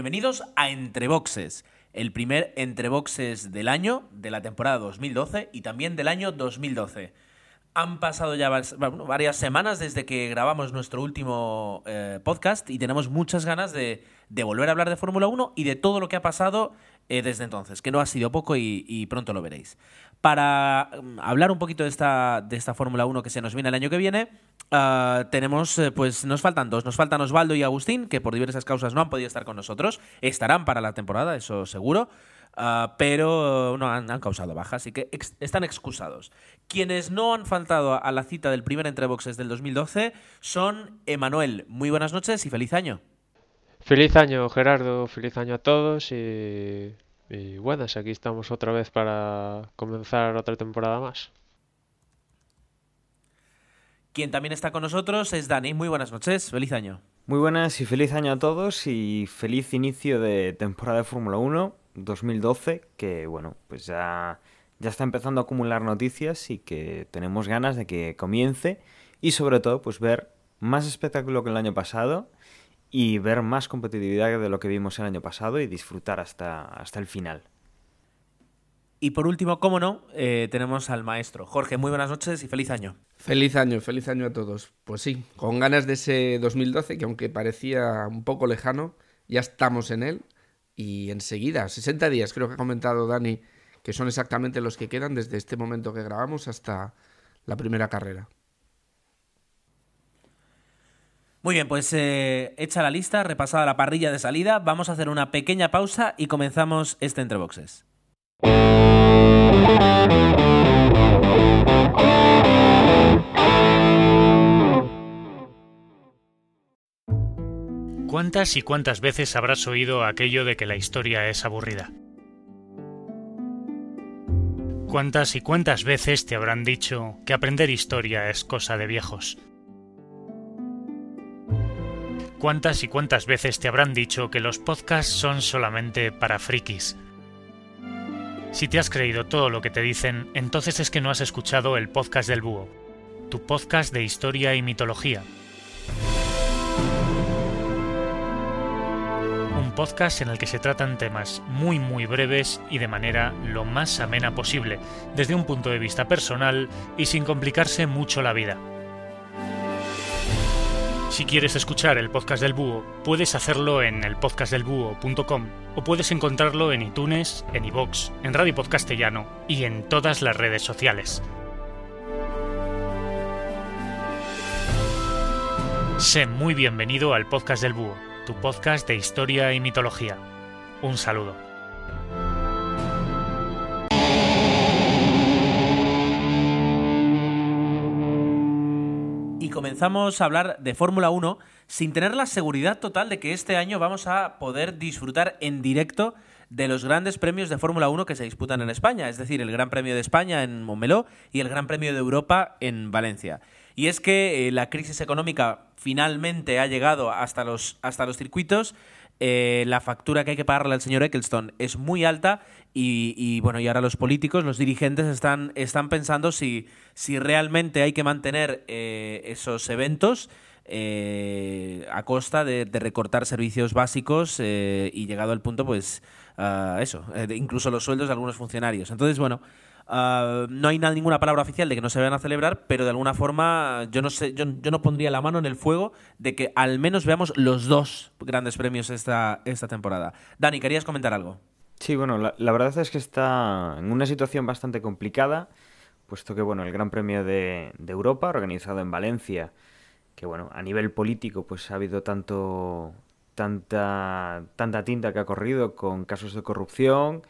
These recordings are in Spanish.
Bienvenidos a Entre Boxes, el primer Entre Boxes del año, de la temporada 2012 y también del año 2012. Han pasado ya varias semanas desde que grabamos nuestro último eh, podcast y tenemos muchas ganas de, volver a hablar de Fórmula 1 y de todo lo que ha pasado eh, desde entonces, que no ha sido poco y, pronto lo veréis. Para mm, hablar un poquito de esta, de esta Fórmula 1 que se nos viene el año que viene, ah, tenemos, eh, pues nos faltan dos, nos faltan Osvaldo y Agustín, que por diversas causas no han podido estar con nosotros, estarán para la temporada, eso seguro. Ah, pero no han, causado baja, así que están excusados. Quienes no han faltado a la cita del primer entreboxes del 2012 son Emanuel. Muy buenas noches y feliz año. Feliz año, Gerardo. Feliz año a todos y, y buenas. Aquí estamos otra vez para comenzar otra temporada más. Quien también está con nosotros es Dani. Muy buenas noches. Feliz año. Muy buenas y feliz año a todos y feliz inicio de temporada de Fórmula 1. 2012, que bueno, pues ya, ya está empezando a acumular noticias y que tenemos ganas de que comience y sobre todo pues ver más espectáculo que el año pasado y ver más competitividad de lo que vimos el año pasado y disfrutar hasta, hasta el final. Y por último, cómo no, eh, tenemos al maestro. Jorge, muy buenas noches y feliz año. Feliz año, feliz año a todos. Pues sí, con ganas de ese 2012 que aunque parecía un poco lejano, ya estamos en él y enseguida, 60 días creo que ha comentado Dani, que son exactamente los que quedan desde este momento que grabamos hasta la primera carrera. Muy bien, pues eh, hecha la lista, repasada la parrilla de salida, vamos a hacer una pequeña pausa y comenzamos este entre boxes. ¿Cuántas y cuántas veces habrás oído aquello de que la historia es aburrida? ¿Cuántas y cuántas veces te habrán dicho que aprender historia es cosa de viejos? ¿Cuántas y cuántas veces te habrán dicho que los podcasts son solamente para frikis? Si te has creído todo lo que te dicen, entonces es que no has escuchado el podcast del Búho, tu podcast de historia y mitología podcast en el que se tratan temas muy muy breves y de manera lo más amena posible, desde un punto de vista personal y sin complicarse mucho la vida. Si quieres escuchar el podcast del búho, puedes hacerlo en elpodcastdelbúho.com o puedes encontrarlo en iTunes, en iVoox, en Radio Podcastellano y en todas las redes sociales. Sé muy bienvenido al podcast del búho tu podcast de historia y mitología. Un saludo. Y comenzamos a hablar de Fórmula 1 sin tener la seguridad total de que este año vamos a poder disfrutar en directo de los grandes premios de Fórmula 1 que se disputan en España, es decir, el Gran Premio de España en Montmeló y el Gran Premio de Europa en Valencia. Y es que eh, la crisis económica finalmente ha llegado hasta los, hasta los circuitos. Eh, la factura que hay que pagarle al señor Eccleston es muy alta y, bueno, y ahora los políticos, los dirigentes están, están pensando si, si realmente hay que mantener eh, esos eventos a costa de, recortar servicios básicos y llegado al punto, pues, eso, incluso los sueldos de algunos funcionarios. Entonces, bueno, Ah, no hay nada, ninguna palabra oficial de que no se vayan a celebrar, pero de alguna forma yo no sé, yo, no pondría la mano en el fuego de que al menos veamos los dos grandes premios esta, temporada. Dani, ¿querías comentar algo? Sí, bueno, la, verdad es que está en una situación bastante complicada, puesto que bueno, el Gran Premio de, de Europa, organizado en Valencia, que bueno, a nivel político pues ha habido tanto tanta tanta tinta que ha corrido con casos de corrupción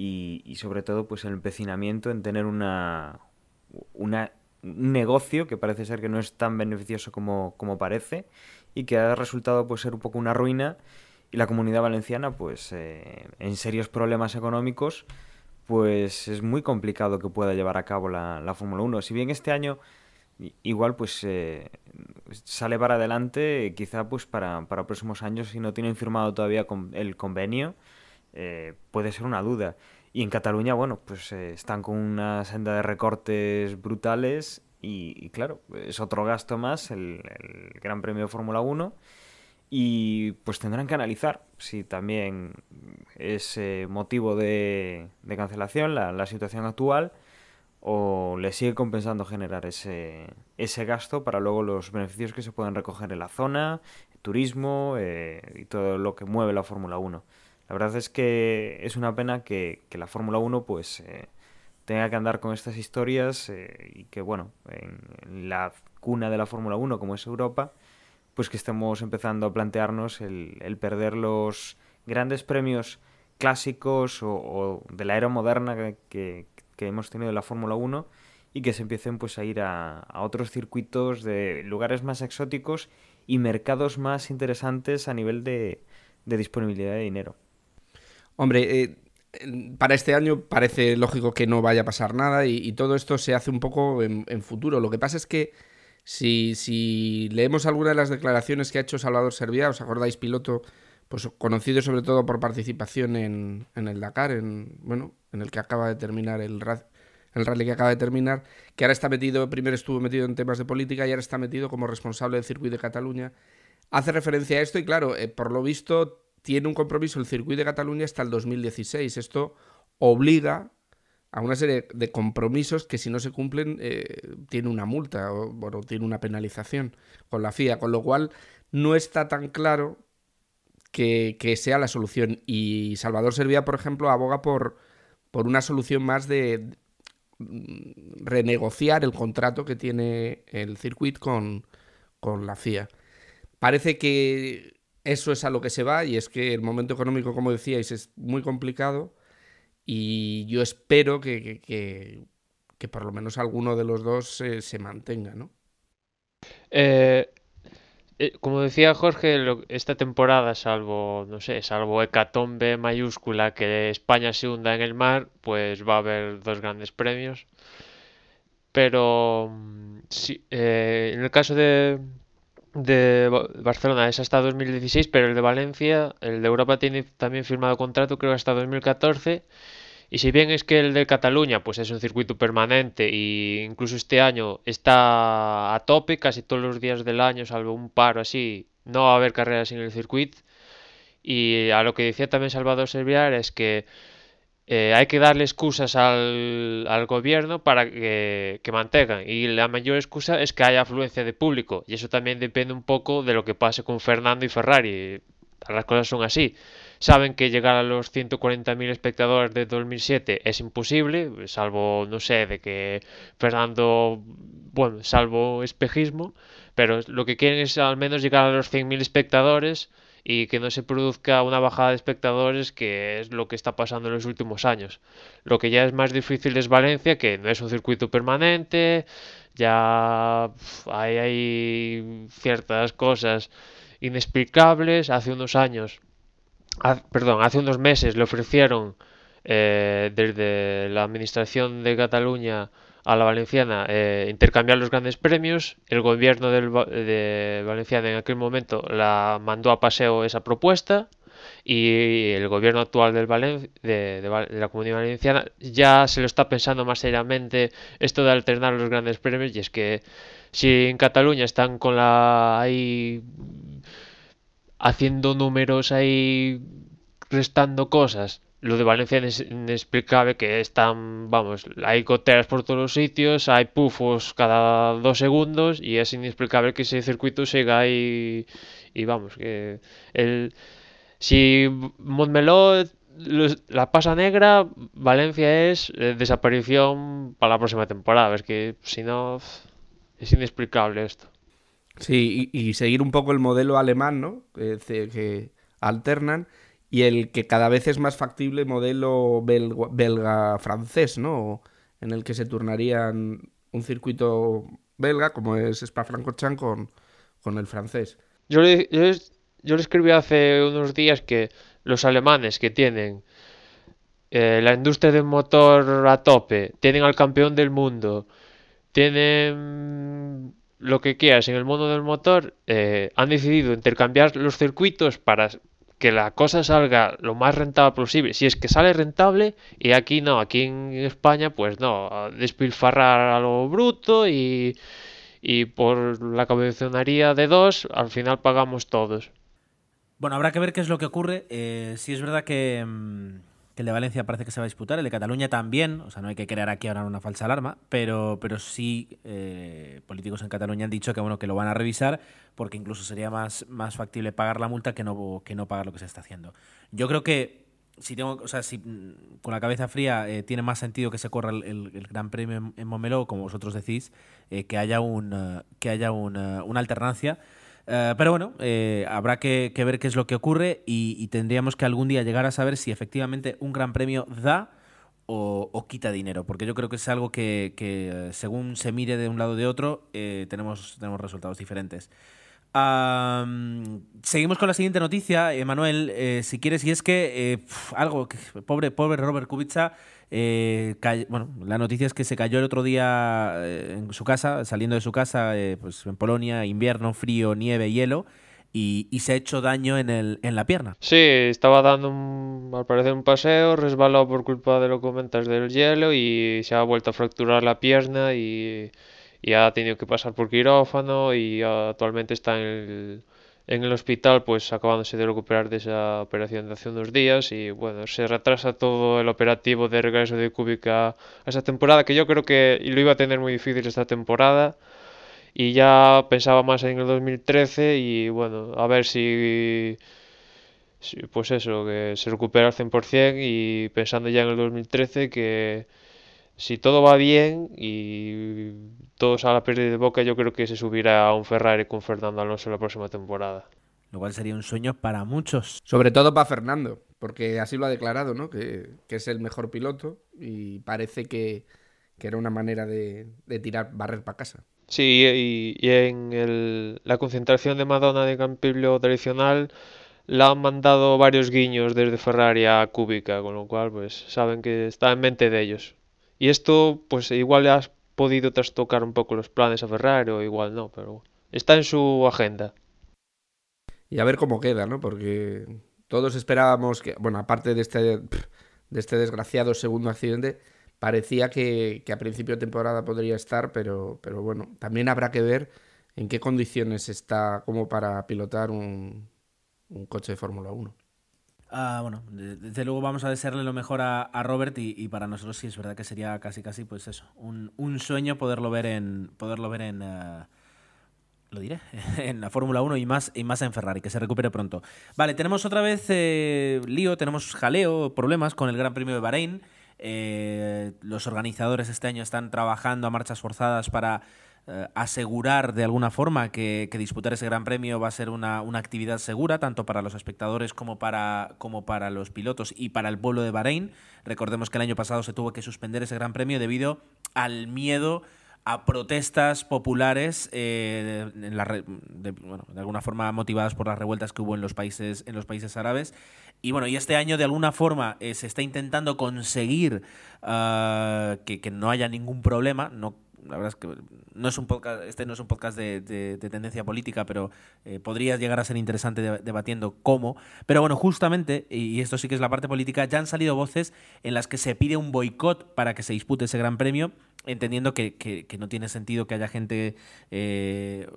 y, sobre todo pues el empecinamiento en tener una, un negocio que parece ser que no es tan beneficioso como, como parece y que ha resultado pues ser un poco una ruina y la comunidad valenciana pues eh, en serios problemas económicos pues es muy complicado que pueda llevar a cabo la, la Fórmula 1. Si bien este año igual pues eh, sale para adelante, quizá pues para, para próximos años si no tienen firmado todavía el convenio, eh, puede ser una duda. Y en Cataluña, bueno, pues eh, están con una senda de recortes brutales y, claro, es otro gasto más el, Gran Premio de Fórmula 1 y pues tendrán que analizar si también es motivo de, cancelación la, situación actual o le sigue compensando generar ese, ese gasto para luego los beneficios que se pueden recoger en la zona, turismo eh, y todo lo que mueve la Fórmula 1. La verdad es que es una pena que, la Fórmula 1 pues eh, tenga que andar con estas historias eh, y que bueno, en la cuna de la Fórmula 1 como es Europa, pues que estemos empezando a plantearnos el, perder los grandes premios clásicos o, de la era moderna que, hemos tenido en la Fórmula 1 y que se empiecen pues a ir a, otros circuitos de lugares más exóticos y mercados más interesantes a nivel de, disponibilidad de dinero. Hombre, eh, para este año parece lógico que no vaya a pasar nada y, todo esto se hace un poco en, futuro. Lo que pasa es que si, si leemos alguna de las declaraciones que ha hecho Salvador Servia, os acordáis, piloto, pues conocido sobre todo por participación en, en el Dakar, en, bueno, en el que acaba de terminar el, el rally que acaba de terminar, que ahora está metido, primero estuvo metido en temas de política y ahora está metido como responsable del circuito de Cataluña. Hace referencia a esto y claro, eh, por lo visto tiene un compromiso el circuito de Cataluña hasta el 2016. Esto obliga a una serie de compromisos que si no se cumplen eh, tiene una multa o tiene una penalización con la FIA, con lo cual no está tan claro que, sea la solución. Y Salvador Servia, por ejemplo, aboga por, por una solución más de mm, renegociar el contrato que tiene el circuito con, con la FIA. Parece que eso es a lo que se va y es que el momento económico, como decíais, es muy complicado y yo espero que, que, por lo menos alguno de los dos se mantenga, ¿no? Eh, eh, como decía Jorge, esta temporada, salvo, no sé, salvo hecatombe mayúscula que España se hunda en el mar, pues va a haber dos grandes premios. Pero mm, sí, eh, en el caso de, de Barcelona es hasta 2016, pero el de Valencia, el de Europa tiene también firmado contrato creo hasta 2014. Y si bien es que el de Cataluña pues es un circuito permanente e incluso este año está a tope casi todos los días del año, salvo un paro así, no va a haber carreras en el circuito. Y a lo que decía también Salvador Serviar es que eh, hay que darle excusas al, gobierno para que, que, mantengan. Y la mayor excusa es que haya afluencia de público. Y eso también depende un poco de lo que pase con Fernando y Ferrari. Las cosas son así. Saben que llegar a los 140.000 espectadores de 2007 es imposible, salvo, no sé, de que Fernando, bueno, salvo espejismo, pero lo que quieren es al menos llegar a los 100.000 espectadores y que no se produzca una bajada de espectadores que es lo que está pasando en los últimos años. Lo que ya es más difícil es Valencia, que no es un circuito permanente, ya hay, hay ciertas cosas inexplicables. Hace unos años, perdón, hace unos meses le ofrecieron eh, desde la Administración de Cataluña a la Valenciana eh, intercambiar los grandes premios. El gobierno de Valenciana en aquel momento la mandó a paseo esa propuesta y el gobierno actual del de, la comunidad valenciana ya se lo está pensando más seriamente esto de alternar los grandes premios y es que si en Cataluña están con la haciendo números ahí restando cosas lo de Valencia es inexplicable que están, vamos, hay goteras por todos los sitios, hay pufos cada dos segundos y es inexplicable que ese circuito siga ahí y vamos, que el, si Montmeló la pasa negra, Valencia es eh, desaparición para la próxima temporada, es que si no es inexplicable esto. Sí, y, seguir un poco el modelo alemán, ¿no? que alternan y el que cada vez es más factible modelo belga-francés, ¿no? En el que se turnarían un circuito belga, como es Spa-Francorchamps, con, con el francés. Yo le, yo, le escribí hace unos días que los alemanes que tienen eh, la industria del motor a tope, tienen al campeón del mundo, tienen lo que quieras en el mundo del motor, eh, han decidido intercambiar los circuitos para que la cosa salga lo más rentable posible. Si es que sale rentable, y aquí no, aquí en España, pues no, despilfarrar a lo bruto y, y por la cabezonería de dos, al final pagamos todos. Bueno, habrá que ver qué es lo que ocurre. Eh, si es verdad que, mm, que el de Valencia parece que se va a disputar, el de Cataluña también, o sea, no hay que crear aquí ahora una falsa alarma, pero, pero sí eh, políticos en Cataluña han dicho que bueno que lo van a revisar porque incluso sería más, más factible pagar la multa que no, que no pagar lo que se está haciendo. Yo creo que si tengo, o sea, si mm, con la cabeza fría eh, tiene más sentido que se corra el, Gran Premio en, en Montmeló, como vosotros decís, eh, que haya un eh, que haya un, una alternancia. Pero bueno, habrá que, ver qué es lo que ocurre y, tendríamos que algún día llegar a saber si efectivamente un Gran Premio da o, quita dinero, porque yo creo que es algo que, según se mire de un lado o de otro, tenemos, tenemos resultados diferentes. Seguimos con la siguiente noticia, Emanuel, eh, si quieres, y es que eh, algo pobre, pobre Robert Kubica, eh, bueno, la noticia es que se cayó el otro día en su casa, saliendo de su casa, pues en Polonia, invierno, frío, nieve, hielo, y, se ha hecho daño en, el, en la pierna. Sí, estaba dando un- al parecer un paseo, resbaló por culpa de lo que comentas del hielo y se ha vuelto a fracturar la pierna y, y ha tenido que pasar por quirófano y actualmente está en el, en el hospital pues acabándose de recuperar de esa operación de hace unos días y bueno, se retrasa todo el operativo de regreso de Kubica a esa temporada que yo creo que lo iba a tener muy difícil esta temporada. Y ya pensaba más en el 2013 y bueno, a ver si, pues eso, que se recupera al 100% y pensando ya en el 2013 que si todo va bien y todo sale a perder de boca, yo creo que se subirá a un Ferrari con Fernando Alonso la próxima temporada. Lo cual sería un sueño para muchos. Sobre todo para Fernando, porque así lo ha declarado, ¿no? Que, que es el mejor piloto y parece que, que era una manera de, de tirar barrer para casa. Sí, y, y en el- la concentración de Madonna de Campillo tradicional la han mandado varios guiños desde Ferrari a Kubica, con lo cual pues saben que está en mente de ellos. Y esto pues igual le has podido trastocar un poco los planes a Ferrari o igual no, pero está en su agenda. Y a ver cómo queda, ¿no? Porque todos esperábamos que, bueno, aparte de este, de este desgraciado segundo accidente, parecía que, que a principio de temporada podría estar, pero, pero bueno, también habrá que ver en qué condiciones está como para pilotar un, un coche de Fórmula 1. Ah, bueno, de- desde luego vamos a desearle lo mejor a, a Robert y, para nosotros sí es verdad que sería casi casi pues eso, un, un sueño poderlo ver en poderlo ver en eh, lo diré, en la Fórmula 1 y más y más en Ferrari, que se recupere pronto. Vale, tenemos otra vez eh, lío, tenemos jaleo, problemas con el Gran Premio de Bahrein. Eh, los organizadores este año están trabajando a marchas forzadas para asegurar de alguna forma que, disputar ese Gran Premio va a ser una, actividad segura, tanto para los espectadores como para, como para los pilotos y para el pueblo de Bahrein. Recordemos que el año pasado se tuvo que suspender ese Gran Premio debido al miedo a protestas populares eh, en de, bueno, de alguna forma motivadas por las revueltas que hubo en los países en los países árabes y bueno y este año de alguna forma eh, se está intentando conseguir ah, que, que no haya ningún problema no la verdad es que no es un podcast, este no es un podcast de, de- de tendencia política, pero eh, podría llegar a ser interesante de- debatiendo cómo. Pero bueno, justamente, y esto sí que es la parte política, ya han salido voces en las que se pide un boicot para que se dispute ese gran premio, entendiendo que, que- que no tiene sentido que haya gente eh,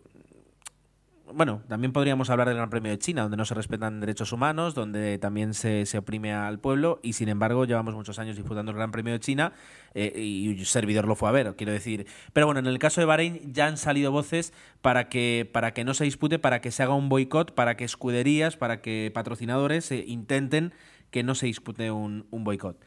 bueno, también podríamos hablar del Gran Premio de China, donde no se respetan derechos humanos, donde también se, se oprime al pueblo, y sin embargo llevamos muchos años disputando el Gran Premio de China eh, y un servidor lo fue a ver, quiero decir. Pero bueno, en el caso de Bahrein ya han salido voces para que, para que no se dispute, para que se haga un boicot, para que escuderías, para que patrocinadores eh, intenten que no se dispute un, un boicot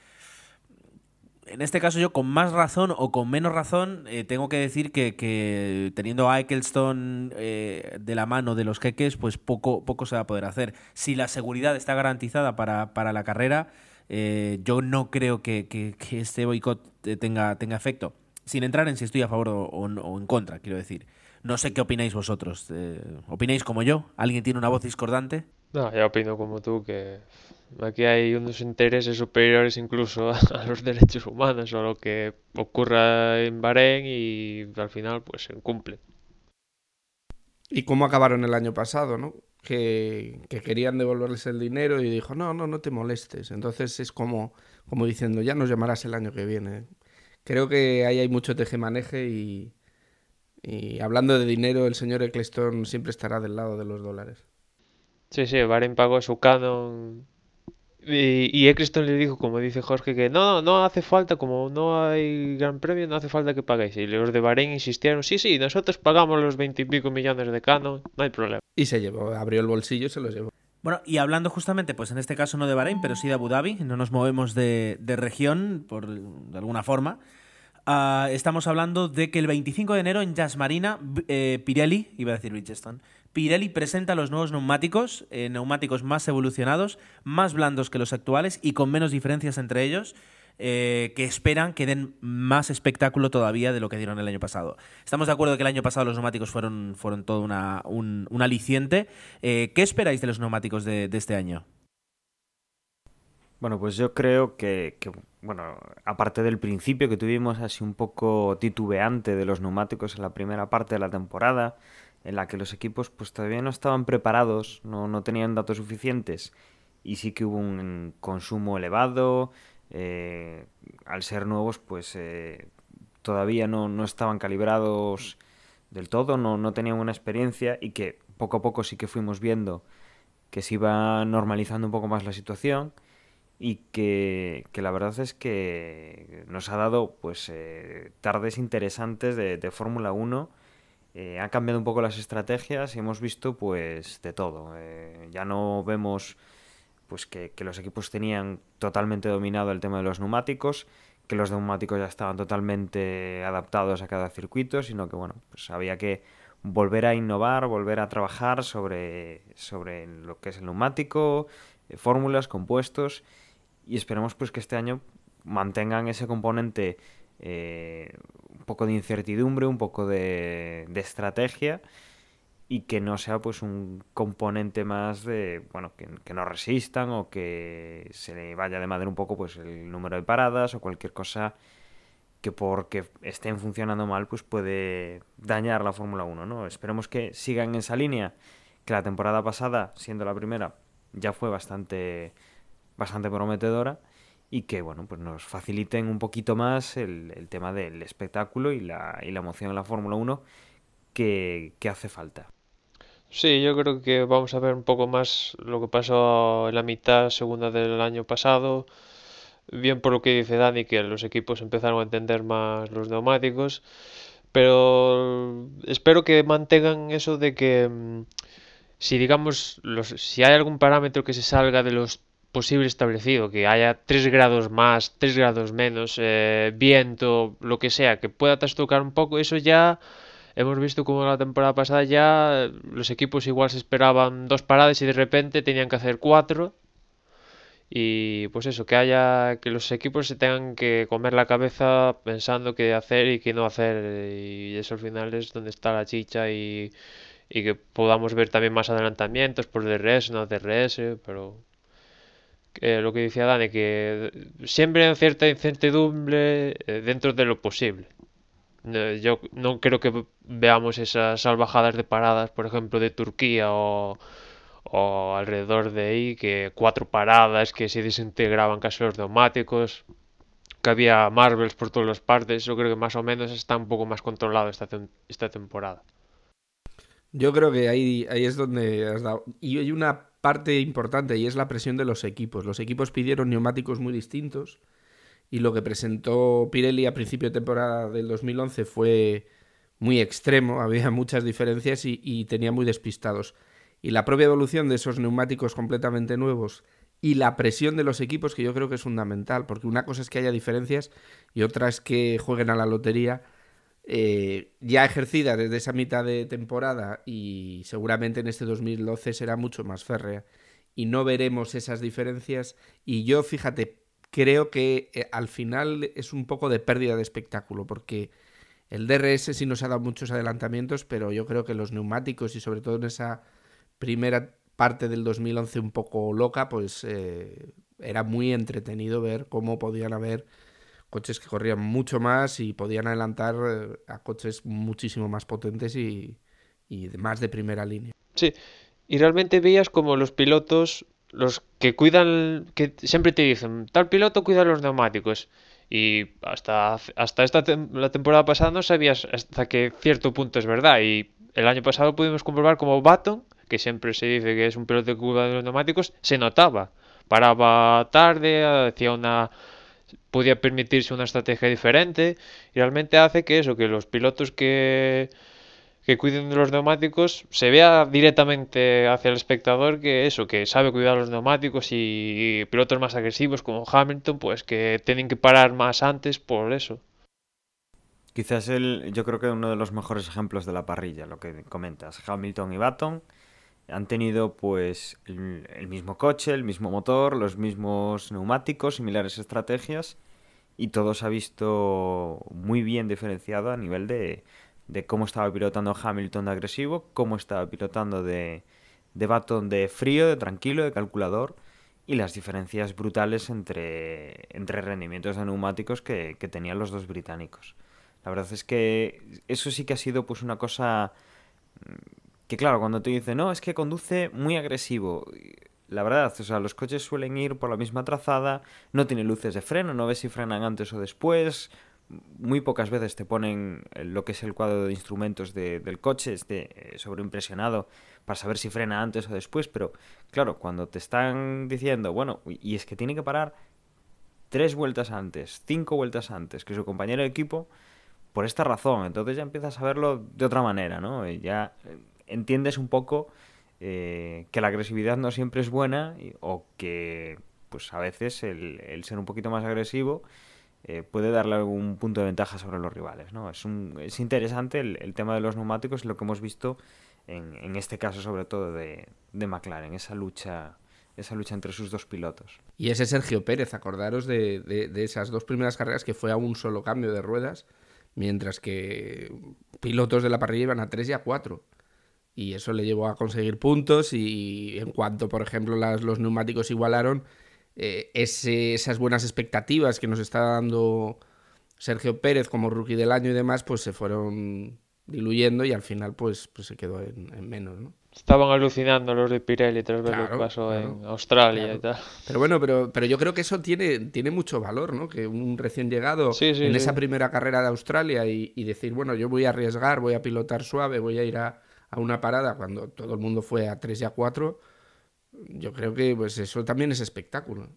en este caso yo con más razón o con menos razón eh, tengo que decir que, que teniendo a Eccleston eh, de la mano de los jeques, pues poco, poco se va a poder hacer. Si la seguridad está garantizada para, para la carrera, eh, yo no creo que, que- este boicot eh, tenga, tenga efecto. Sin entrar en si estoy a favor o, o o en contra, quiero decir. No sé qué opináis vosotros. ¿Opináis como yo? ¿Alguien tiene una voz discordante? No, ya opino como tú que aquí hay unos intereses superiores incluso a, a los derechos humanos o a lo que ocurra en Bahrein y al final pues se cumple. Y cómo acabaron el año pasado, ¿no? Que, que querían devolverles el dinero y dijo, no, no, no te molestes. Entonces es como, como diciendo, ya nos llamarás el año que viene. Creo que ahí hay mucho tejemaneje y, y hablando de dinero, el señor Eccleston siempre estará del lado de los dólares. Sí, sí, Bahrein pagó su canon y, y Eccleston le dijo, como dice Jorge, que no, no hace falta, como no hay gran premio, no hace falta que paguéis. Y los de Bahrein insistieron, sí, sí, nosotros pagamos los veintipico millones de canon, no hay problema. Y se llevó, abrió el bolsillo y se los llevó. Bueno, y hablando justamente, pues en este caso no de Bahrein, pero sí de Abu Dhabi, no nos movemos de, de región por de alguna forma. Uh, estamos hablando de que el 25 de enero en Jazz Marina, eh, Pirelli, iba a decir Bridgestone, Pirelli presenta los nuevos neumáticos, eh, neumáticos más evolucionados, más blandos que los actuales y con menos diferencias entre ellos. Eh, que esperan que den más espectáculo todavía de lo que dieron el año pasado. Estamos de acuerdo que el año pasado los neumáticos fueron, fueron todo una, un, un, aliciente. Eh, ¿Qué esperáis de los neumáticos de, este año? Bueno, pues yo creo que, que, bueno, aparte del principio que tuvimos así un poco titubeante de los neumáticos en la primera parte de la temporada, en la que los equipos pues todavía no estaban preparados, no, no tenían datos suficientes y sí que hubo un consumo elevado, eh, al ser nuevos pues eh, todavía no, no, estaban calibrados del todo, no, no tenían una experiencia y que poco a poco sí que fuimos viendo que se iba normalizando un poco más la situación y que, que la verdad es que nos ha dado pues eh, tardes interesantes de, de Fórmula 1 eh, han cambiado un poco las estrategias y hemos visto pues de todo. Eh, ya no vemos pues que, los equipos tenían totalmente dominado el tema de los neumáticos, que los neumáticos ya estaban totalmente adaptados a cada circuito, sino que bueno, pues había que volver a innovar, volver a trabajar sobre, sobre lo que es el neumático, eh, fórmulas, compuestos, y esperemos pues que este año mantengan ese componente eh, un poco de incertidumbre, un poco de, de, estrategia y que no sea pues un componente más de, bueno, que, no resistan o que se le vaya de madre un poco pues el número de paradas o cualquier cosa que porque estén funcionando mal pues puede dañar la Fórmula 1, ¿no? Esperemos que sigan en esa línea, que la temporada pasada, siendo la primera, ya fue bastante bastante prometedora y que bueno pues nos faciliten un poquito más el, el tema del espectáculo y la, y la emoción en la Fórmula 1 que, que, hace falta. Sí, yo creo que vamos a ver un poco más lo que pasó en la mitad segunda del año pasado. Bien por lo que dice Dani, que los equipos empezaron a entender más los neumáticos. Pero espero que mantengan eso de que mm, si digamos los, si hay algún parámetro que se salga de los posible establecido, que haya 3 grados más, 3 grados menos, eh, viento, lo que sea, que pueda trastocar un poco, eso ya hemos visto como la temporada pasada ya los equipos igual se esperaban dos paradas y de repente tenían que hacer cuatro. Y pues eso, que haya que los equipos se tengan que comer la cabeza pensando qué hacer y qué no hacer. Y eso al final es donde está la chicha y, y que podamos ver también más adelantamientos por DRS, no DRS, pero eh, lo que decía Dani, que siempre hay cierta incertidumbre eh, dentro de lo posible. Eh, yo no creo que veamos esas salvajadas de paradas, por ejemplo, de Turquía o, o alrededor de ahí, que cuatro paradas que se desintegraban casi los neumáticos, que había Marvels por todas las partes. Yo creo que más o menos está un poco más controlado esta, esta temporada. Yo creo que ahí, ahí es donde has dado. Y hay una parte importante y es la presión de los equipos. Los equipos pidieron neumáticos muy distintos y lo que presentó Pirelli a principio de temporada del 2011 fue muy extremo, había muchas diferencias y, y tenía muy despistados. Y la propia evolución de esos neumáticos completamente nuevos y la presión de los equipos que yo creo que es fundamental, porque una cosa es que haya diferencias y otra es que jueguen a la lotería eh, ya ejercida desde esa mitad de temporada y seguramente en este 2012 será mucho más férrea y no veremos esas diferencias. Y yo fíjate creo que eh, al final es un poco de pérdida de espectáculo porque el DRS sí nos ha dado muchos adelantamientos pero yo creo que los neumáticos y sobre todo en esa primera parte del 2011 un poco loca pues eh, era muy entretenido ver cómo podían haber coches que corrían mucho más y podían adelantar eh, a coches muchísimo más potentes y, y más de primera línea. Sí, y realmente veías como los pilotos, los que cuidan, que siempre te dicen, tal piloto cuida los neumáticos. Y hasta, hasta esta tem la temporada pasada no sabías hasta qué cierto punto es verdad. Y el año pasado pudimos comprobar como Baton, que siempre se dice que es un piloto que cuida los neumáticos, se notaba. Paraba tarde, hacía una podía permitirse una estrategia diferente y realmente hace que eso, que los pilotos que, que cuiden de los neumáticos se vea directamente hacia el espectador que eso, que sabe cuidar los neumáticos y pilotos más agresivos como Hamilton, pues que tienen que parar más antes por eso. Quizás el, yo creo que uno de los mejores ejemplos de la parrilla, lo que comentas, Hamilton y Baton han tenido pues el, mismo coche, el mismo motor, los mismos neumáticos, similares estrategias y todo se ha visto muy bien diferenciado a nivel de, de cómo estaba pilotando Hamilton de agresivo, cómo estaba pilotando de, de Baton de frío, de tranquilo, de calculador y las diferencias brutales entre, entre rendimientos de neumáticos que, que tenían los dos británicos. La verdad es que eso sí que ha sido pues una cosa que claro, cuando te dicen, no, es que conduce muy agresivo, la verdad, o sea, los coches suelen ir por la misma trazada, no tiene luces de freno, no ves si frenan antes o después, muy pocas veces te ponen lo que es el cuadro de instrumentos de, del coche, este, sobreimpresionado para saber si frena antes o después, pero claro, cuando te están diciendo, bueno, y es que tiene que parar tres vueltas antes, cinco vueltas antes que su compañero de equipo, por esta razón, entonces ya empiezas a verlo de otra manera, ¿no? Ya entiendes un poco eh, que la agresividad no siempre es buena o que pues a veces el, ser un poquito más agresivo eh, puede darle algún punto de ventaja sobre los rivales. ¿no? Es, interesante el, tema de los neumáticos y lo que hemos visto en, este caso sobre todo de, de, McLaren, esa lucha esa lucha entre sus dos pilotos. Y ese Sergio Pérez, acordaros de, esas dos primeras carreras que fue a un solo cambio de ruedas, mientras que pilotos de la parrilla iban a 3 y a 4 y eso le llevó a conseguir puntos y en cuanto, por ejemplo, las, los neumáticos igualaron, eh, ese, esas buenas expectativas que nos está dando Sergio Pérez como rookie del año y demás, pues se fueron diluyendo y al final pues, pues se quedó en, en menos, ¿no? Estaban alucinando los de Pirelli tras ver claro, lo que pasó claro, en Australia claro. y tal. Pero bueno, pero, pero yo creo que eso tiene, tiene mucho valor, ¿no? Que un recién llegado sí, sí, en sí. esa primera carrera de Australia y, y, decir, bueno, yo voy a arriesgar, voy a pilotar suave, voy a ir a, a una parada cuando todo el mundo fue a 3 y a 4, yo creo que pues eso también es espectáculo.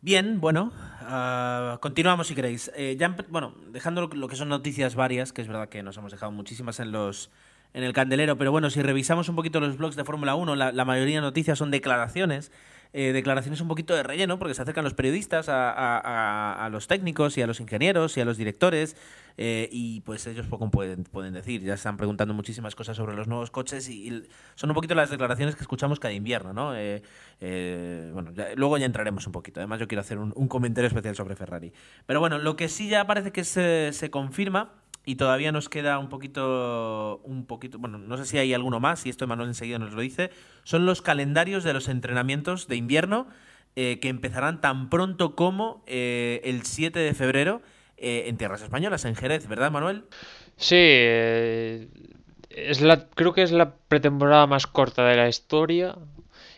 Bien, bueno, uh, continuamos si queréis. Eh, bueno, dejando lo que son noticias varias, que es verdad que nos hemos dejado muchísimas en los en el candelero, pero bueno, si revisamos un poquito los blogs de Fórmula 1, la, la, mayoría de noticias son declaraciones, eh, declaraciones un poquito de relleno, porque se acercan los periodistas a, a, los técnicos y a los ingenieros y a los directores, eh, y pues ellos poco pueden, pueden decir, ya están preguntando muchísimas cosas sobre los nuevos coches y, y son un poquito las declaraciones que escuchamos cada invierno, ¿no? Eh, eh, bueno, ya, luego ya entraremos un poquito, además yo quiero hacer un, un, comentario especial sobre Ferrari. Pero bueno, lo que sí ya parece que se, se confirma y todavía nos queda un poquito, un poquito, bueno, no sé si hay alguno más, y esto Manuel enseguida nos lo dice, son los calendarios de los entrenamientos de invierno eh, que empezarán tan pronto como eh, el 7 de febrero eh, en tierras españolas, en Jerez, ¿verdad, Manuel? Sí, es la, creo que es la pretemporada más corta de la historia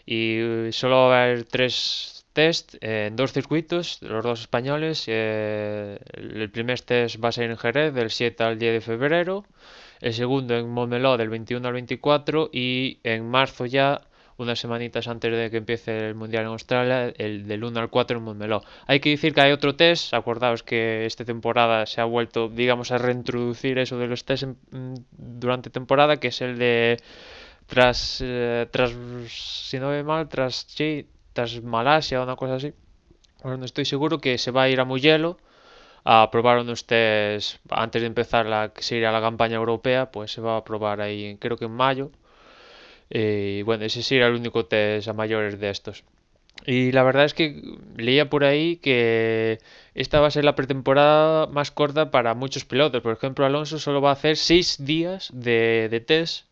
y solo va a haber tres test en dos circuitos, los dos españoles. El primer test va a ser en Jerez del 7 al 10 de febrero, el segundo en Montmeló del 21 al 24 y en marzo ya, unas semanitas antes de que empiece el Mundial en Australia, el del 1 al 4 en Montmeló. Hay que decir que hay otro test, acordaos que esta temporada se ha vuelto, digamos, a reintroducir eso de los test en, durante temporada, que es el de tras, eh, tras si no ve mal, tras sí, tras Malasia o una cosa así. Bueno, no estoy seguro que se va a ir a Mugello a probar unos test antes de empezar la la campaña europea, pues se va a probar ahí, creo que en mayo. Eh, bueno, ese sería el único test a mayores de estos. Y la verdad es que leía por ahí que esta va a ser la pretemporada más corta para muchos pilotos. Por ejemplo, Alonso solo va a hacer seis días de, de test,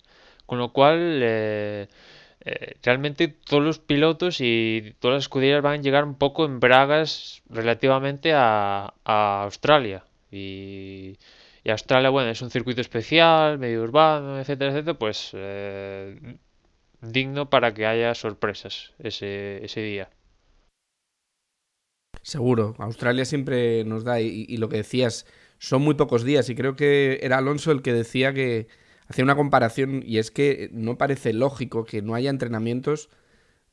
con lo cual eh, eh, realmente todos los pilotos y todas las escuderías van a llegar un poco en bragas relativamente a, a Australia. Y, y, Australia, bueno, es un circuito especial, medio urbano, etcétera, etcétera, pues eh, digno para que haya sorpresas ese, ese día. Seguro, Australia siempre nos da, y, lo que decías, son muy pocos días, y creo que era Alonso el que decía que hacía una comparación y es que no parece lógico que no haya entrenamientos.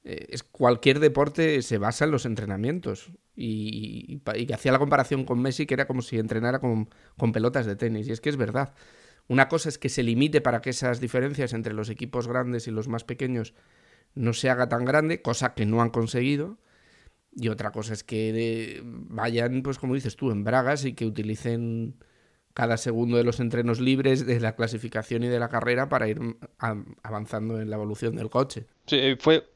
Eh, es, cualquier deporte se basa en los entrenamientos. Y, y, hacía la comparación con Messi, que era como si entrenara con, con pelotas de tenis. Y es que es verdad. Una cosa es que se limite para que esas diferencias entre los equipos grandes y los más pequeños no se haga tan grande, cosa que no han conseguido. Y otra cosa es que vayan, pues como dices tú, en bragas y que utilicen cada segundo de los entrenos libres de la clasificación y de la carrera para ir avanzando en la evolución del coche. Sí, fue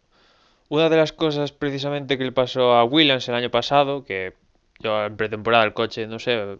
una de las cosas precisamente que le pasó a Williams el año pasado, que yo en pretemporada el coche, no sé,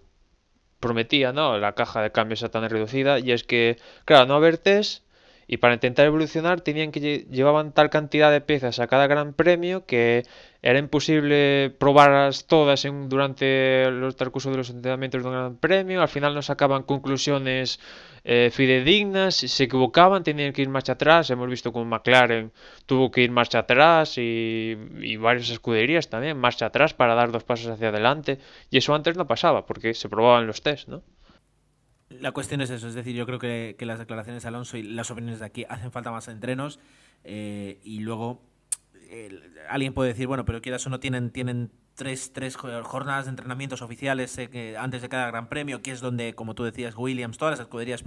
prometía, ¿no? La caja de cambios era tan reducida, y es que, claro, no haber test y para intentar evolucionar tenían que llevaban tal cantidad de piezas a cada gran premio que era imposible probarlas todas durante el transcurso de los entrenamientos de un gran premio. Al final no sacaban conclusiones eh, fidedignas, se equivocaban tenían que ir marcha atrás. Hemos visto como McLaren tuvo que ir marcha atrás y, y varias escuderías también marcha atrás para dar dos pasos hacia adelante. Y eso antes no pasaba porque se probaban los test, ¿no? La cuestión es eso, es decir, yo creo que, las declaraciones de Alonso y las opiniones de aquí hacen falta más entrenos eh, y luego alguien puede decir, bueno, pero quieras o no tienen, tienen tres, tres jornadas de entrenamientos oficiales eh, que antes de cada gran premio, que es donde, como tú decías, Williams, todas las escuderías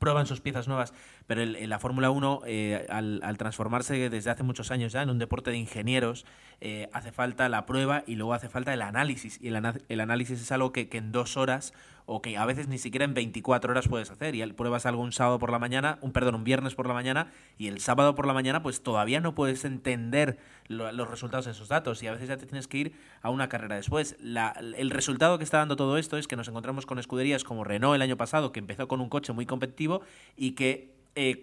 prueban sus piezas nuevas, pero en la Fórmula 1, eh, al, transformarse desde hace muchos años ya en un deporte de ingenieros, eh, hace falta la prueba y luego hace falta el análisis. Y el, el análisis es algo que, que, en dos horas o que a veces ni siquiera en 24 horas puedes hacer. Y pruebas algo un sábado por la mañana, un perdón, un viernes por la mañana y el sábado por la mañana pues todavía no puedes entender los resultados de esos datos y a veces ya te tienes que ir a una carrera después. La, el resultado que está dando todo esto es que nos encontramos con escuderías como Renault el año pasado, que empezó con un coche muy competitivo y que eh,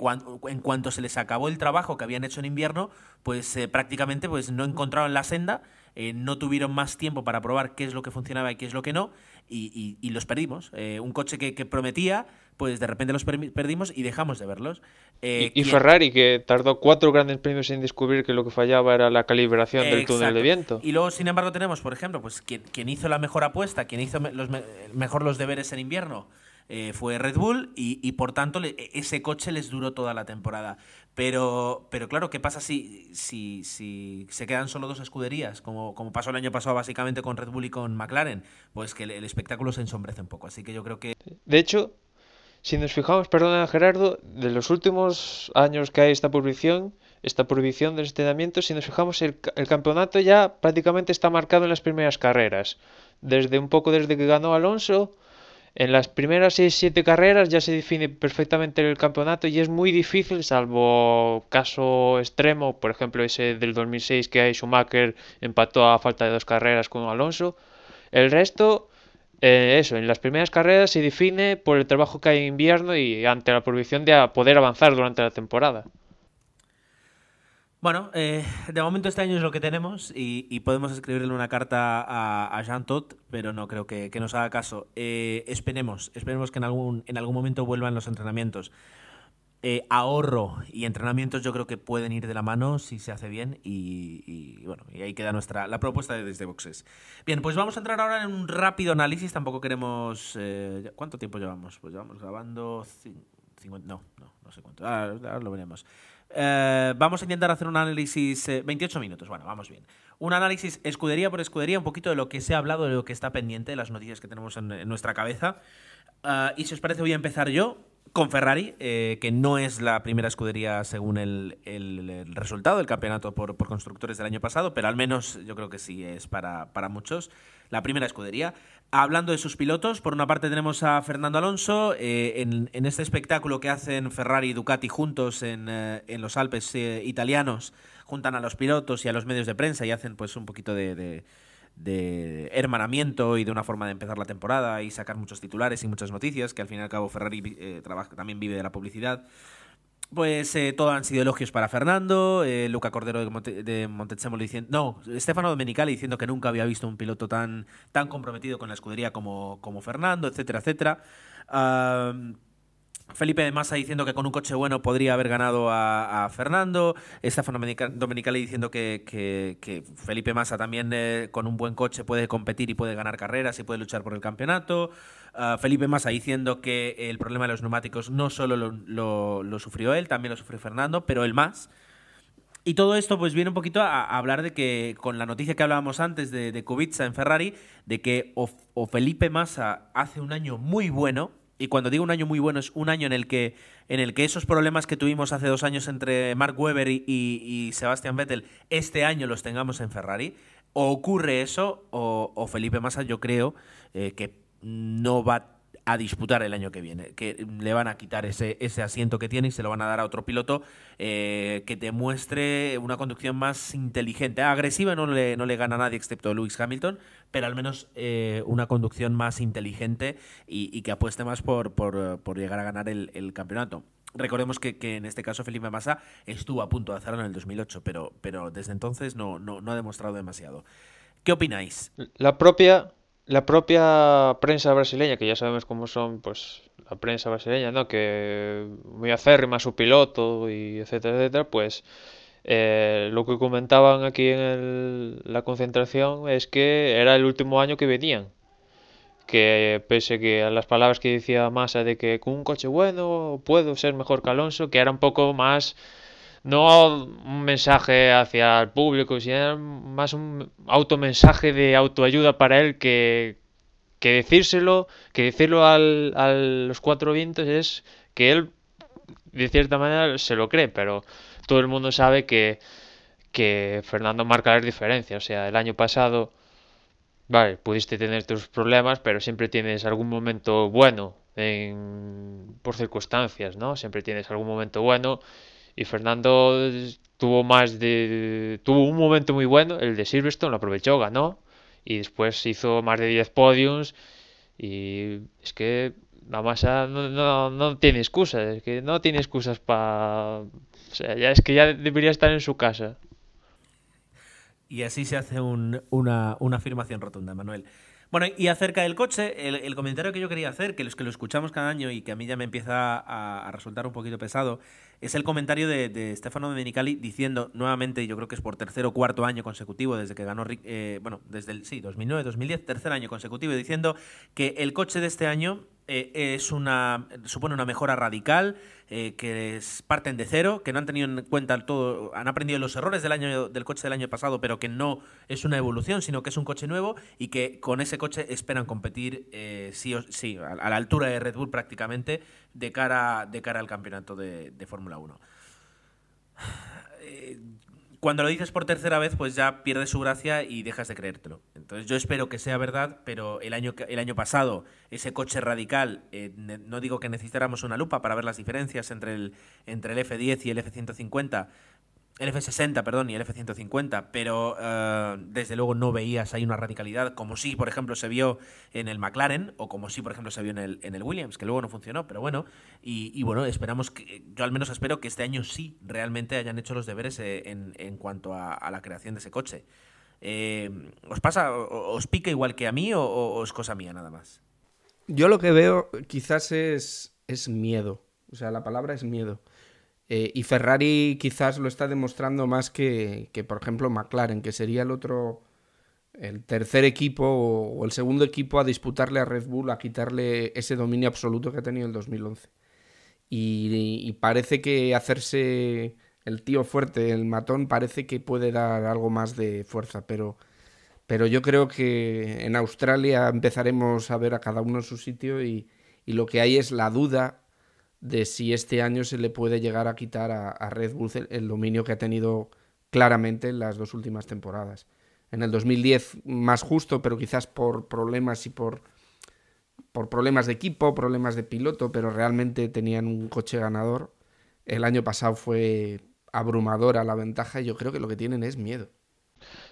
en cuanto se les acabó el trabajo que habían hecho en invierno, pues eh, prácticamente pues, no encontraron la senda, eh, no tuvieron más tiempo para probar qué es lo que funcionaba y qué es lo que no, y, los perdimos. Eh, un coche que, prometía, pues de repente los perdimos y dejamos de verlos. Eh, y, Ferrari, que tardó cuatro grandes premios en descubrir que lo que fallaba era la calibración del túnel de viento. Y luego, sin embargo, tenemos, por ejemplo, pues quien, hizo la mejor apuesta, quien hizo los mejor los deberes en invierno, eh, fue Red Bull y, por tanto e, ese coche les duró toda la temporada. Pero, pero claro, ¿qué pasa si, si, si se quedan solo dos escuderías? Como, como pasó el año pasado básicamente con Red Bull y con McLaren. Pues que el, espectáculo se ensombrece un poco. Así que yo creo que... De hecho, si nos fijamos, perdona Gerardo, de los últimos años que hay esta prohibición, esta prohibición del entrenamiento, si nos fijamos, el, el, campeonato ya prácticamente está marcado en las primeras carreras. Desde un poco desde que ganó Alonso en las primeras 6-7 carreras ya se define perfectamente el campeonato y es muy difícil, salvo caso extremo, por ejemplo ese del 2006 que hay Schumacher empató a falta de dos carreras con Alonso. El resto, eh, eso, en las primeras carreras se define por el trabajo que hay en invierno y ante la prohibición de poder avanzar durante la temporada. Bueno, eh, de momento este año es lo que tenemos y, podemos escribirle una carta a, Jean Todt, pero no creo que, nos haga caso. Eh, esperemos, esperemos que en algún, en algún momento vuelvan los entrenamientos. Eh, ahorro y entrenamientos yo creo que pueden ir de la mano si se hace bien y, bueno, y ahí queda nuestra la propuesta de desde boxes. Bien, pues vamos a entrar ahora en un rápido análisis, tampoco queremos... ¿Cuánto tiempo llevamos? Pues llevamos grabando... 50, no, no, no sé cuánto, ahora lo veremos. Eh, vamos a intentar hacer un análisis, 28 eh, minutos, bueno, vamos bien. Un análisis escudería por escudería, un poquito de lo que se ha hablado, de lo que está pendiente, de las noticias que tenemos en, nuestra cabeza. Eh, y si os parece voy a empezar yo con Ferrari, que no es la primera escudería según el, resultado del campeonato por, constructores del año pasado, pero al menos yo creo que sí es para, para muchos la primera escudería. Hablando de sus pilotos, por una parte tenemos a Fernando Alonso eh, en, este espectáculo que hacen Ferrari y Ducati juntos en, eh, los Alpes eh, italianos, juntan a los pilotos y a los medios de prensa y hacen pues un poquito de, hermanamiento y de una forma de empezar la temporada y sacar muchos titulares y muchas noticias, que al fin y al cabo Ferrari trabaja, también vive de la publicidad. Pues eh, todo han sido elogios para Fernando, eh, Luca Cordero de, Monte, diciendo, no, Stefano Domenicali diciendo que nunca había visto un piloto tan, tan comprometido con la escudería como, como Fernando, etcétera, etcétera. Felipe Massa diciendo que con un coche bueno podría haber ganado a, Fernando. Estefano Domenicali diciendo que, Felipe Massa también eh, con un buen coche puede competir y puede ganar carreras y puede luchar por el campeonato. Ah, Felipe Massa diciendo que el problema de los neumáticos no solo lo, sufrió él, también lo sufrió Fernando, pero él más. Y todo esto pues viene un poquito a, hablar de que con la noticia que hablábamos antes de, de Kubica en Ferrari, de que o Felipe Massa hace un año muy bueno, y cuando digo un año muy bueno, es un año en el que, en el que esos problemas que tuvimos hace dos años entre Mark Webber y, Sebastian Vettel, este año los tengamos en Ferrari. O ocurre eso, o, Felipe Massa, yo creo eh, que no va a disputar el año que viene, que le van a quitar ese, ese asiento que tiene y se lo van a dar a otro piloto eh, que te muestre una conducción más inteligente. Agresiva no le, no le gana a nadie excepto Lewis Hamilton, pero al menos eh, una conducción más inteligente y, que apueste más por, por, llegar a ganar el, campeonato. Recordemos que, que, en este caso Felipe Massa estuvo a punto de hacerlo en el 2008, pero, pero desde entonces no, no, no ha demostrado demasiado. ¿Qué opináis? La propia la propia prensa brasileña, que ya sabemos cómo son, pues la prensa brasileña, ¿no? Que muy acérrima su piloto y etcétera, etcétera, pues eh, lo que comentaban aquí en la concentración es que era el último año que venían. Que pese que a las palabras que decía Massa de que con un coche bueno puedo ser mejor que Alonso, que era un poco más no un mensaje hacia el público, sino más un automensaje de autoayuda para él que, que decírselo, que decirlo al, a los cuatro vientos es que él de cierta manera se lo cree, pero todo el mundo sabe que, que Fernando marca las diferencias. O sea, el año pasado, vale, pudiste tener tus problemas, pero siempre tienes algún momento bueno en, por circunstancias, ¿no? Siempre tienes algún momento bueno y Fernando tuvo más de. Tuvo un momento muy bueno, el de Silverstone, lo aprovechó, ganó. Y después hizo más de 10 podiums. Y es que la masa no, no, tiene excusas. Es que no tiene excusas para. O sea, ya es que ya debería estar en su casa. Y así se hace una, una afirmación rotunda, Manuel. Bueno, y acerca del coche, el, comentario que yo quería hacer, que los que lo escuchamos cada año y que a mí ya me empieza a, resultar un poquito pesado, es el comentario de, de Stefano Domenicali diciendo nuevamente, yo creo que es por tercer o cuarto año consecutivo desde que ganó, eh, bueno, desde el, sí, 2009, 2010, tercer año consecutivo, diciendo que el coche de este año eh, es una supone una mejora radical, eh, que parten de cero, que no han tenido en cuenta todo, han aprendido los errores del año del coche del año pasado, pero que no es una evolución, sino que es un coche nuevo y que con ese coche esperan competir eh, sí o sí a, la altura de Red Bull prácticamente de cara de cara al campeonato de, de Fórmula 1 cuando lo dices por tercera vez, pues ya pierdes su gracia y dejas de creértelo. Entonces yo espero que sea verdad, pero el año, el año pasado ese coche radical, eh, no digo que necesitáramos una lupa para ver las diferencias entre el, entre el F10 y el F150, el F60, perdón, y el F150, pero eh, desde luego no veías ahí una radicalidad como si, por ejemplo, se vio en el McLaren o como si, por ejemplo, se vio en el, en el Williams, que luego no funcionó, pero bueno, y, bueno, esperamos que, yo al menos espero que este año sí realmente hayan hecho los deberes eh, en, en cuanto a, la creación de ese coche. Eh, ¿Os pasa, os pica igual que a mí o, o, es cosa mía nada más? Yo lo que veo quizás es, es miedo, o sea, la palabra es miedo. Eh, y Ferrari quizás lo está demostrando más que, por ejemplo, McLaren, que sería el otro, el tercer equipo o, el segundo equipo a disputarle a Red Bull, a quitarle ese dominio absoluto que ha tenido el 2011. Y, parece que hacerse el tío fuerte, el matón, parece que puede dar algo más de fuerza, pero, pero yo creo que en Australia empezaremos a ver a cada uno en su sitio y, y lo que hay es la duda de si este año se le puede llegar a quitar a, Red Bull el, dominio que ha tenido claramente en las dos últimas temporadas. En el 2010 más justo, pero quizás por problemas y por, por problemas de equipo, problemas de piloto, pero realmente tenían un coche ganador. El año pasado fue abrumadora la ventaja y yo creo que lo que tienen es miedo.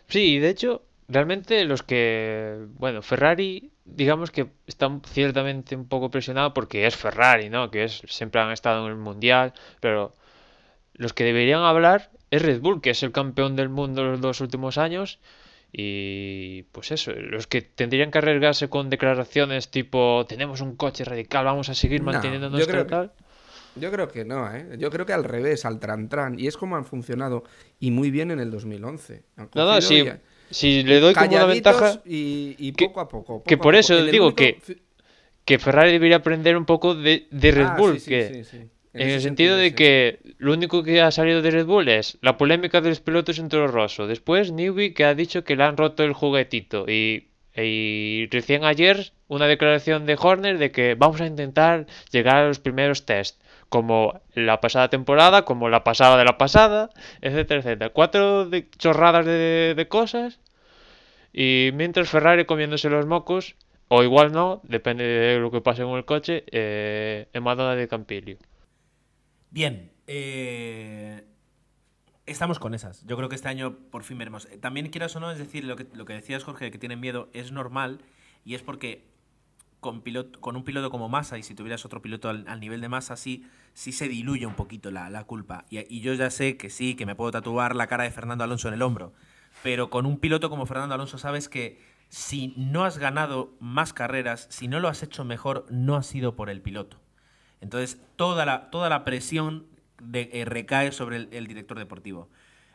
Sí, de hecho, realmente los que, bueno, Ferrari digamos que está ciertamente un poco presionado porque es Ferrari, ¿no? Que es, siempre han estado en el Mundial, pero los que deberían hablar es Red Bull, que es el campeón del mundo los dos últimos años. Y pues eso, los que tendrían que arriesgarse con declaraciones tipo tenemos un coche radical, vamos a seguir manteniendo nuestro tal. Yo creo que no, ¿eh? Yo creo que al revés, al tran tran. Y es como han funcionado. Y muy bien en el 2011. Han No, no, si, y- si le doy como una ventaja, Y, y que- poco a poco. que poco a por poco. eso En digo único que- que Ferrari debería aprender un poco de, de Red Ah, Bull, sí, que sí, sí. en, ese el sentido de sí. que lo único que ha salido de Red Bull es la polémica de los pilotos en Toro Rosso. Después Newby que ha dicho que le han roto el juguetito y, y recién ayer una declaración de Horner de que vamos a intentar llegar a los primeros test. Como la pasada temporada, como la pasada de la pasada, etcétera, etcétera. Cuatro de- chorradas de, cosas y mientras Ferrari comiéndose los mocos, o igual no, depende de lo que pase con el coche, eh, en Madonna de Campilio. Bien, eh, estamos con esas. Yo creo que este año por fin veremos. Eh, También quieras o no, es decir, lo que, lo que decías, Jorge, que tienen miedo, es normal y es porque con, un piloto como Massa y si tuvieras otro piloto al, nivel de Massa, sí, sí se diluye un poquito la, la culpa. Y, yo ya sé que sí, que me puedo tatuar la cara de Fernando Alonso en el hombro, pero con un piloto como Fernando Alonso sabes que si no has ganado más carreras, si no lo has hecho mejor, no ha sido por el piloto. Entonces, toda la, toda la presión eh, recae sobre el, el director deportivo.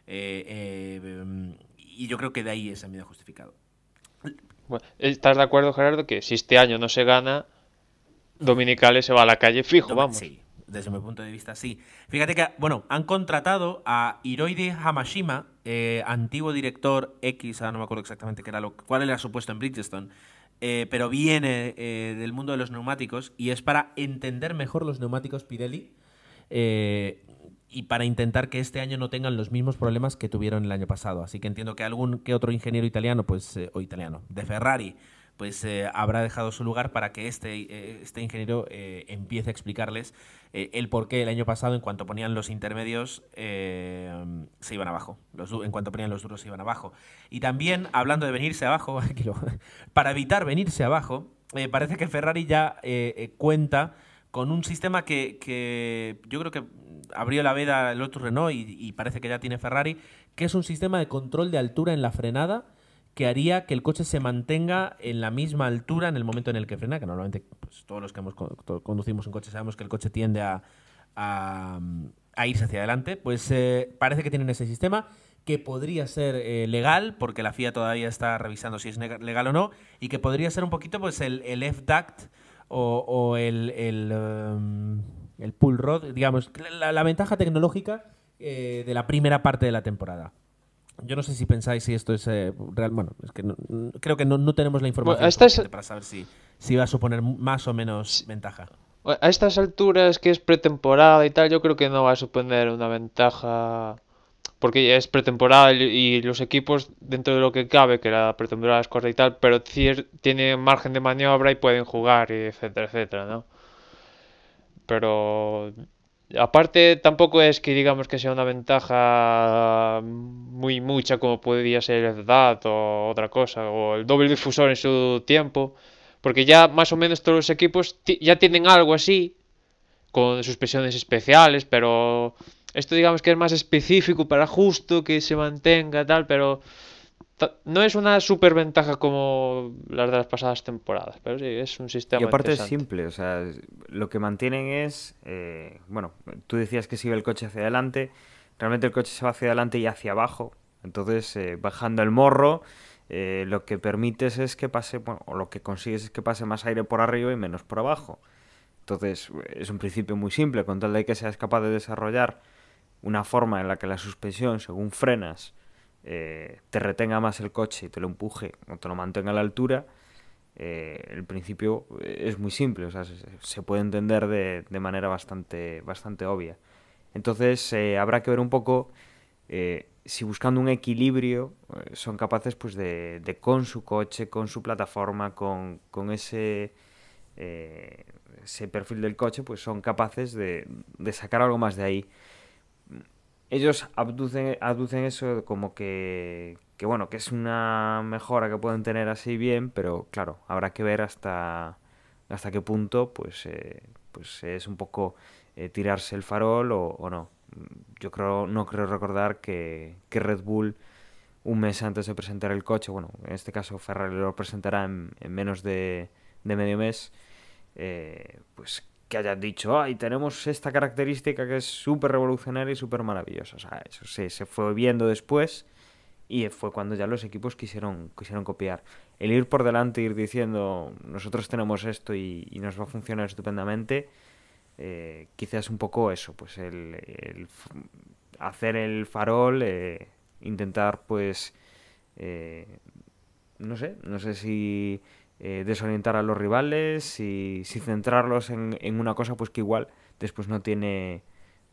Eh, eh, y yo creo que de ahí ese miedo justificado. Bueno, ¿Estás de acuerdo, Gerardo, que si este año no se gana, Dominicales se va a la calle fijo, vamos? Sí, desde mi punto de vista, sí. Fíjate que, bueno, han contratado a Hiroide Hamashima, eh, antiguo director X, no me acuerdo exactamente qué era lo, cuál era su puesto en Bridgestone, eh, pero viene eh, del mundo de los neumáticos y es para entender mejor los neumáticos Pirelli eh, y para intentar que este año no tengan los mismos problemas que tuvieron el año pasado. Así que entiendo que algún que otro ingeniero italiano, pues, eh, o italiano, de Ferrari, pues eh, habrá dejado su lugar para que este, eh, este ingeniero empiece a explicarles el por qué el año pasado, en cuanto ponían los intermedios, se iban abajo. Los, en cuanto ponían los duros, se iban abajo. Y también, hablando de venirse abajo, para evitar venirse abajo, parece que Ferrari ya cuenta con un sistema que, que yo creo que abrió la veda el otro Renault y, parece que ya tiene Ferrari, que es un sistema de control de altura en la frenada que haría que el coche se mantenga en la misma altura en el momento en el que frena, que normalmente pues, todos los que hemos conducimos un coche sabemos que el coche tiende a, irse hacia adelante, pues eh, parece que tienen ese sistema que podría ser eh, legal, porque la FIA todavía está revisando si es legal o no, y que podría ser un poquito pues el, F-Duct o, el, um, el pull rod, digamos, la, la ventaja tecnológica eh, de la primera parte de la temporada. Yo no sé si pensáis si esto es eh, real. Bueno, es que no- creo que no, no tenemos la información Bueno, esta es- suficiente para saber si, si va a suponer más o menos ventaja. A estas alturas que es pretemporada y tal, yo creo que no va a suponer una ventaja. Porque ya es pretemporada y los equipos, dentro de lo que cabe, que la pretemporada es corta y tal, pero tienen margen de maniobra y pueden jugar, y etcétera, etcétera, ¿no? Pero aparte tampoco es que digamos que sea una ventaja muy mucha como podría ser el DAT o otra cosa, o el doble difusor en su tiempo, porque ya más o menos todos los equipos ya tienen algo así, con suspensiones especiales, pero esto digamos que es más específico para justo que se mantenga tal, pero no es una super ventaja como las de las pasadas temporadas, pero sí, es un sistema Y aparte es simple, o sea, lo que mantienen es, eh, bueno, tú decías que iba el coche hacia adelante, realmente el coche se va hacia adelante y hacia abajo, entonces eh, bajando el morro, eh, lo que permites es que pase, bueno, o lo que consigues es que pase más aire por arriba y menos por abajo. Entonces es un principio muy simple, con tal de que seas capaz de desarrollar una forma en la que la suspensión, según frenas, eh, te retenga más el coche y te lo empuje o te lo mantenga a la altura, eh, el principio es muy simple, o sea, se, puede entender de, manera bastante, bastante obvia. Entonces eh, habrá que ver un poco si buscando un equilibrio son capaces pues de, de con su coche, con su plataforma, con, con ese, ese perfil del coche, pues son capaces de sacar algo más de ahí ellos abducen, eso como que, que, bueno, que es una mejora que pueden tener así bien, pero claro, habrá que ver hasta, hasta qué punto pues, eh, pues es un poco eh, tirarse el farol o, o no. Yo creo, no creo recordar que, que Red Bull un mes antes de presentar el coche, bueno, en este caso Ferrari lo presentará en, en menos de, de medio mes, eh, pues que hayan dicho, ay, tenemos esta característica que es súper revolucionaria y súper maravillosa. O sea, eso se, se fue viendo después y fue cuando ya los equipos quisieron, quisieron copiar. El ir por delante, ir diciendo, nosotros tenemos esto y, nos va a funcionar estupendamente, eh, quizás un poco eso, pues el, el hacer el farol, eh, intentar pues, eh, no sé, no sé si eh, desorientar a los rivales y si centrarlos en, en, una cosa pues que igual después no tiene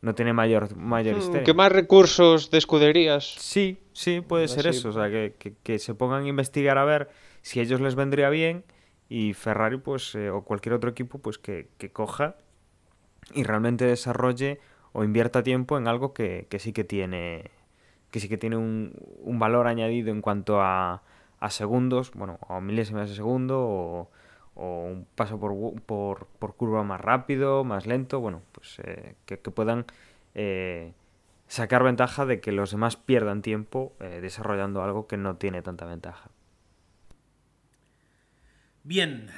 no tiene mayor mayor Hmm, historia. ¿Qué más recursos de escuderías? Sí, sí, puede ser Así. eso, o sea, que, que, que se pongan a investigar a ver si a ellos les vendría bien y Ferrari pues eh, o cualquier otro equipo pues que, que coja y realmente desarrolle o invierta tiempo en algo que, que sí que tiene que sí que tiene un, un valor añadido en cuanto a, a segundos, bueno, a milésimas de segundo o, o un paso por, por, por curva más rápido, más lento, bueno, pues eh, que, que puedan eh, sacar ventaja de que los demás pierdan tiempo eh, desarrollando algo que no tiene tanta ventaja. Bien,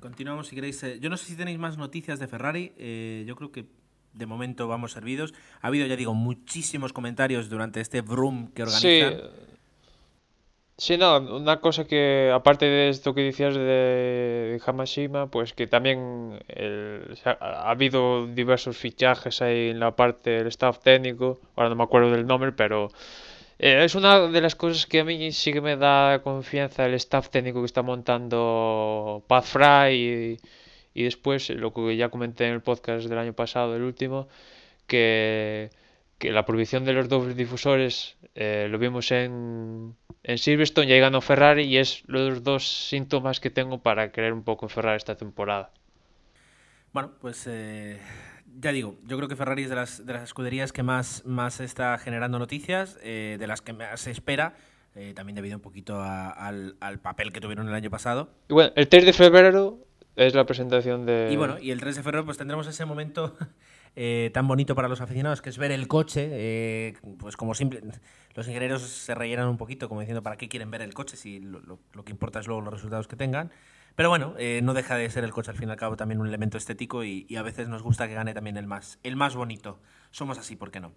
continuamos si queréis. eh, Yo no sé si tenéis más noticias de Ferrari. eh, yo creo que de momento vamos servidos. Ha habido, ya digo, muchísimos comentarios durante este Vroom que Sí. organizan. Sí, no, una cosa que, aparte de esto que decías de Hamashima, pues que también el- ha, ha habido diversos fichajes ahí en la parte del staff técnico, ahora no me acuerdo del nombre, pero eh, es una de las cosas que a mí sí que me da confianza el staff técnico que está montando Pat Fry y después lo que ya comenté en el podcast del año pasado, el último, que, que la prohibición de los dobles difusores eh, lo vimos en, en Silverstone, ya ganó Ferrari y es los dos síntomas que tengo para creer un poco en Ferrari esta temporada. Bueno, pues eh, ya digo, yo creo que Ferrari es de las, de las escuderías que más, más está generando noticias, eh, de las que más se espera, eh, también debido un poquito a- al, al papel que tuvieron el año pasado. Y bueno, el 3 de febrero es la presentación de... Y bueno, y el 3 de febrero pues tendremos ese momento eh, tan bonito para los aficionados que es ver el coche, eh, pues como simple... Los ingenieros se rellenan un poquito como diciendo para qué quieren ver el coche si lo, lo- lo que importa es luego los resultados que tengan. Pero bueno, eh, no deja de ser el coche al fin y al cabo también un elemento estético y, y a veces nos gusta que gane también el más, el más bonito. Somos así, ¿por qué no?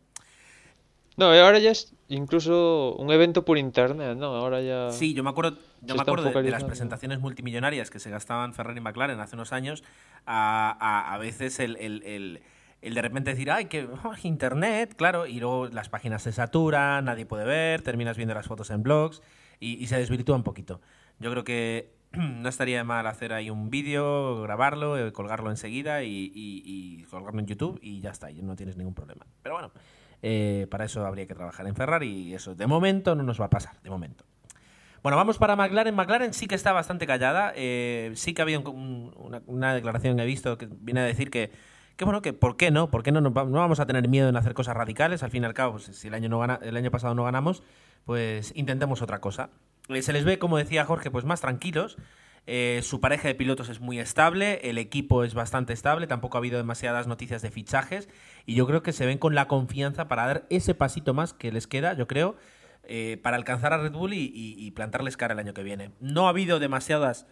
No, ahora ya es incluso un evento por internet, ¿no? Ahora ya... Sí, yo me acuerdo, yo me acuerdo de, de las presentaciones multimillonarias que se gastaban Ferrari y McLaren hace unos años, a, a, a veces el, el, el, el de repente decir, ay, que oh, internet, claro, y luego las páginas se saturan, nadie puede ver, terminas viendo las fotos en blogs y, se desvirtúa un poquito. Yo creo que no estaría mal hacer ahí un vídeo, grabarlo, eh, colgarlo enseguida y, colgarlo en YouTube y ya está, y no tienes ningún problema. Pero bueno, eh, para eso habría que trabajar en Ferrari y eso de momento no nos va a pasar, de momento. Bueno, vamos para McLaren. McLaren sí que está bastante callada. eh, sí que ha una declaración que he visto que viene a decir que, que bueno, que por qué no, por qué no, vamos a tener miedo en hacer cosas radicales. Al fin y al cabo, si el año, no gana, el año pasado no ganamos, pues intentemos otra cosa. Eh, se les ve, como decía Jorge, pues más tranquilos. Eh, su pareja de pilotos es muy estable, el equipo es bastante estable, tampoco ha habido demasiadas noticias de fichajes y yo creo que se ven con la confianza para dar ese pasito más que les queda, yo creo, eh, para alcanzar a Red Bull y plantarles cara el año que viene. No ha habido demasiadas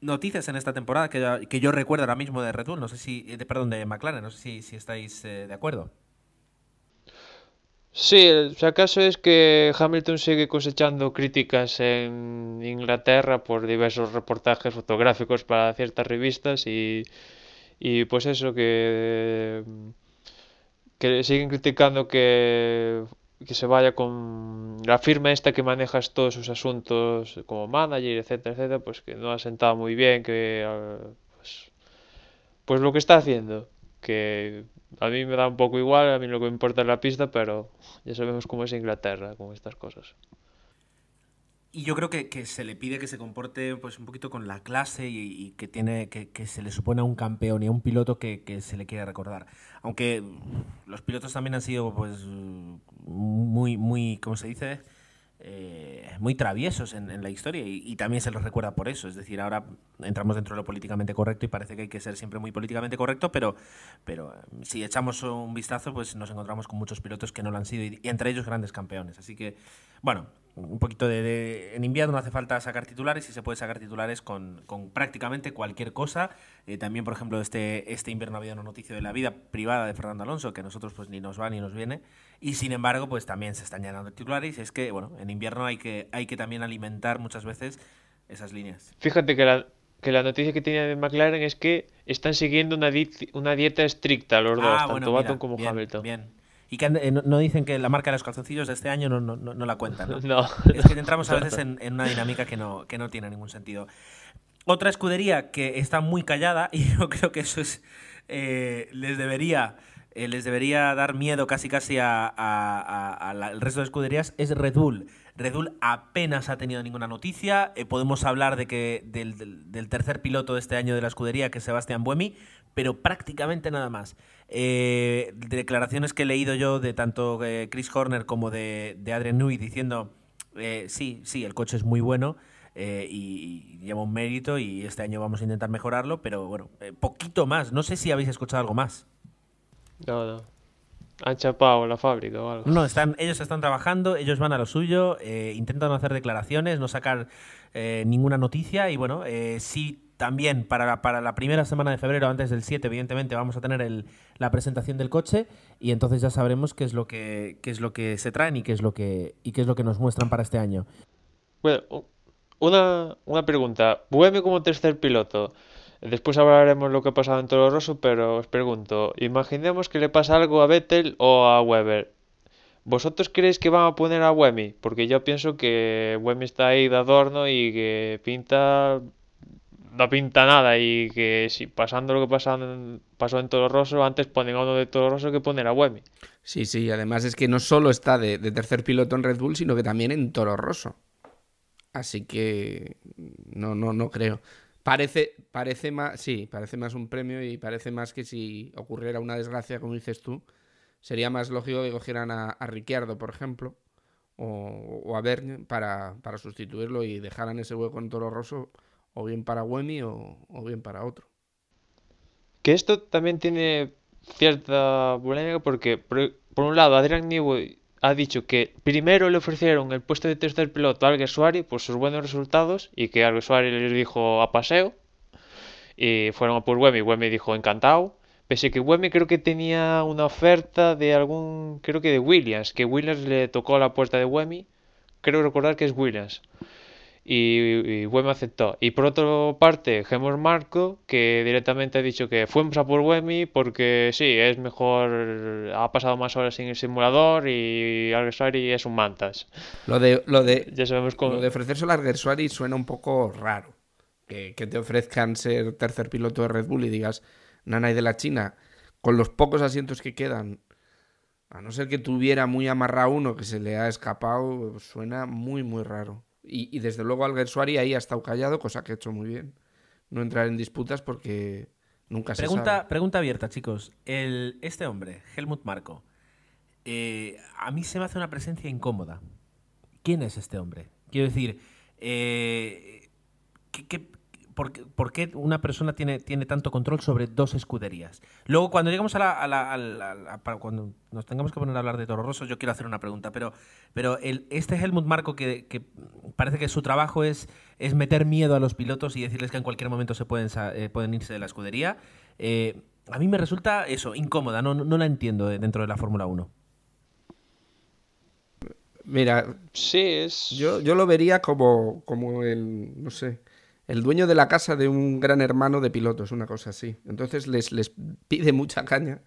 noticias en esta temporada que, yo- que yo recuerdo ahora mismo de Red no sé si, eh, perdón, de McLaren, no sé si, si estáis eh, de acuerdo. Sí, el- si acaso es que Hamilton sigue cosechando críticas en Inglaterra por diversos reportajes fotográficos para ciertas revistas y, y pues eso que, que siguen criticando que, que se vaya con la firma esta que manejas todos sus asuntos como manager, etcétera, etcétera, pues que no ha sentado muy bien, que ah, pues, pues lo que está haciendo, que a mí me da un poco igual, a mí lo que me importa es la pista, pero ya sabemos cómo es Inglaterra con estas cosas. Y yo creo que, que se le pide que se comporte pues un poquito con la clase y, que tiene que, que se le supone a un campeón y a un piloto que, que se le quiere recordar. Aunque los pilotos también han sido pues muy, muy, ¿cómo se dice? Eh, muy traviesos en, la historia y, también se los recuerda por eso. Es decir, ahora entramos dentro de lo políticamente correcto y parece que hay que ser siempre muy políticamente correcto, pero, pero eh, si echamos un vistazo, pues nos encontramos con muchos pilotos que no lo han sido y, entre ellos grandes campeones. Así que, bueno, un poquito de, En invierno no hace falta sacar titulares y se puede sacar titulares con, con prácticamente cualquier cosa. Eh, también, por ejemplo, este, este invierno ha habido una noticia de la vida privada de Fernando Alonso que a nosotros pues ni nos va ni nos viene. Y sin embargo, pues también se están llenando titulares. Y es que, bueno, en invierno hay que, hay que también alimentar muchas veces esas líneas. Fíjate que la, que la noticia que tenía de McLaren es que están siguiendo una, una dieta estricta los dos, ah, tanto bueno, como Hamilton. Bien. Y que eh, no, dicen que la marca de los calzoncillos de este año no, no, no, la cuentan. ¿no? no. Es que entramos a veces en, en, una dinámica que no, que no tiene ningún sentido. Otra escudería que está muy callada, y yo creo que eso es. Eh, les debería eh, les debería dar miedo casi casi al resto de escuderías es Red Bull. Red Bull apenas ha tenido ninguna noticia. Eh, podemos hablar de que del, tercer piloto de este año de la escudería, que es Sebastián Buemi, pero prácticamente nada más. Eh, declaraciones que he leído yo de tanto Chris Horner como de, de Adrian Newey diciendo, sí, sí, el coche es muy bueno. y, lleva un mérito y este año vamos a intentar mejorarlo, pero bueno, poquito más. No sé si habéis escuchado algo más. No, no. Han chapado la fábrica o algo. No, están, ellos están trabajando, ellos van a lo suyo, eh, intentan no hacer declaraciones, no sacar eh, ninguna noticia y bueno, eh, sí también para la, para la primera semana de febrero, antes del 7, evidentemente, vamos a tener el, la presentación del coche y entonces ya sabremos qué es lo que, qué es lo que se traen y qué es lo que, y qué es lo que nos muestran para este año. Bueno, una, una pregunta. Bueme como tercer piloto. Después hablaremos lo que ha pasado en Toro Rosso, pero os pregunto, imaginemos que le pasa algo a Vettel o a Weber. ¿Vosotros creéis que van a poner a Wemi? Porque yo pienso que Wemi está ahí de adorno y que pinta no pinta nada y que si pasando lo que pasó en, Toro Rosso, antes ponen a uno de Toro Rosso que poner a Wemi. Sí, sí, además es que no solo está de, de, tercer piloto en Red Bull, sino que también en Toro Rosso. Así que no, no, no creo. Parece, parece más, sí, parece más un premio y parece más que si ocurriera una desgracia, como dices tú, sería más lógico que cogieran a, a Ricciardo, por ejemplo, o, a Bernie para, para, sustituirlo y dejaran ese hueco en Toro Rosso o bien para Wemi o, bien para otro. Que esto también tiene cierta polémica porque, por, un lado, Adrian Newey ha dicho que primero le ofrecieron el puesto de tercer piloto a Alguersuari por sus buenos resultados y que Alguersuari les dijo a paseo y fueron a por Wemi. Wemi dijo encantado. Pese que Wemi creo que tenía una oferta de algún, creo que de Williams, que Williams le tocó la puerta de Wemi. Creo recordar que es Williams y, y aceptó. Y por otra parte, Gemor Marco, que directamente ha dicho que fuimos a por Wemi porque sí, es mejor, ha pasado más horas en el simulador y Alguersuari es un mantas. Lo de, lo de, ya sabemos cómo... de ofrecerse al Alguersuari suena un poco raro. Que, que, te ofrezcan ser tercer piloto de Red Bull y digas, Nanay de la China, con los pocos asientos que quedan, a no ser que tuviera muy amarrado uno que se le ha escapado, suena muy, muy raro. Y, desde luego Alguersuari ahí ha estado callado, cosa que ha hecho muy bien. No entrar en disputas porque nunca se sabe. Pregunta abierta, chicos. El, este hombre, Helmut Marco, eh, a mí se me hace una presencia incómoda. ¿Quién es este hombre? Quiero decir, eh, ¿qué, por, qué una persona tiene, tiene tanto control sobre dos escuderías. Luego, cuando lleguemos a la. cuando nos tengamos que poner a hablar de Toro Rosso, yo quiero hacer una pregunta. Pero, pero el, este Helmut Marco, que, que, parece que su trabajo es, es meter miedo a los pilotos y decirles que en cualquier momento se pueden, eh, pueden irse de la escudería, eh, a mí me resulta eso, incómoda. No, no, la entiendo dentro de la Fórmula 1. Mira, sí, es. Yo, yo lo vería como, como el. No sé el dueño de la casa de un gran hermano de pilotos, una cosa así. Entonces les, les pide mucha caña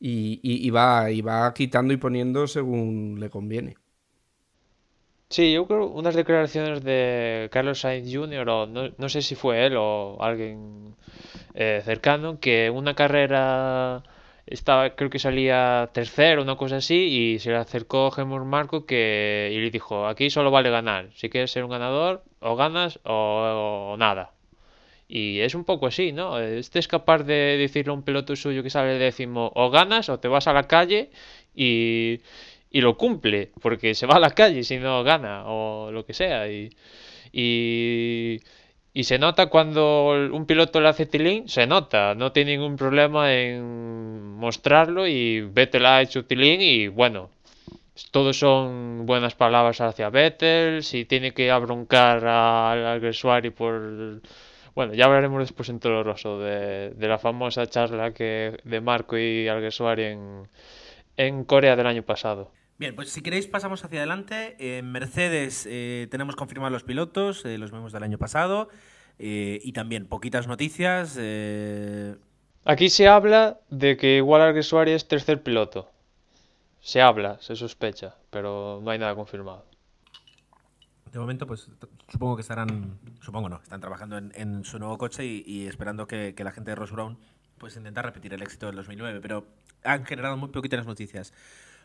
y, va, y va quitando y poniendo según le conviene. Sí, yo creo unas declaraciones de Carlos Sainz Jr., o no, sé si fue él o alguien eh, cercano, que una carrera estaba, creo que salía tercero, una cosa así, y se le acercó Gemur Marco que, y le dijo, aquí solo vale ganar, si quieres ser un ganador, o ganas o, nada. Y es un poco así, ¿no? Este es capaz de decirle a un piloto suyo que sale décimo, o ganas o te vas a la calle y, y lo cumple, porque se va a la calle si no gana o lo que sea. Y, y, y se nota cuando un piloto le hace tilín, se nota, no tiene ningún problema en mostrarlo y Vettel ha hecho tilín y bueno, todos son buenas palabras hacia Vettel, si tiene que abroncar al Alguersuari por... Bueno, ya hablaremos después en todo roso de, de la famosa charla que de Marco y Alguersuari en, en Corea del año pasado. Bien, pues si queréis pasamos hacia adelante. En Mercedes eh, tenemos confirmados los pilotos, eh, los vemos del año pasado, eh, y también poquitas noticias. Aquí se habla de que igual Alguersuari es tercer piloto. Se habla, se sospecha, pero no hay nada confirmado. De momento, pues supongo que estarán, supongo no, están trabajando en, en su nuevo coche y, y esperando que, que la gente de Ross Brown pues intentar repetir el éxito del 2009, pero han generado muy poquitas noticias.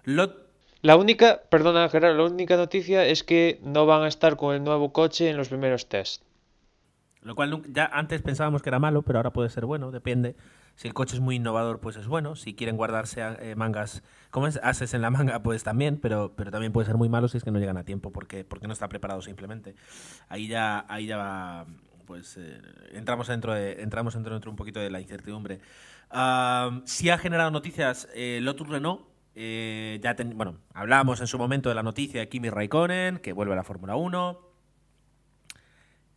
Lot La única, perdona Gerardo, la única noticia es que no van a estar con el nuevo coche en los primeros test. Lo cual ya antes pensábamos que era malo, pero ahora puede ser bueno, depende. Si el coche es muy innovador, pues es bueno. Si quieren guardarse eh, mangas, como es? Ases en la manga, pues también, pero, pero también puede ser muy malo si es que no llegan a tiempo, porque, porque no está preparado simplemente. Ahí ya, ahí ya va, pues eh, entramos dentro de, entramos dentro, dentro un poquito de la incertidumbre. Ah, sí ha generado noticias eh, Lotus Renault. Eh, ya ten- bueno, hablábamos en su momento de la noticia de Kimi Raikkonen, que vuelve a la Fórmula 1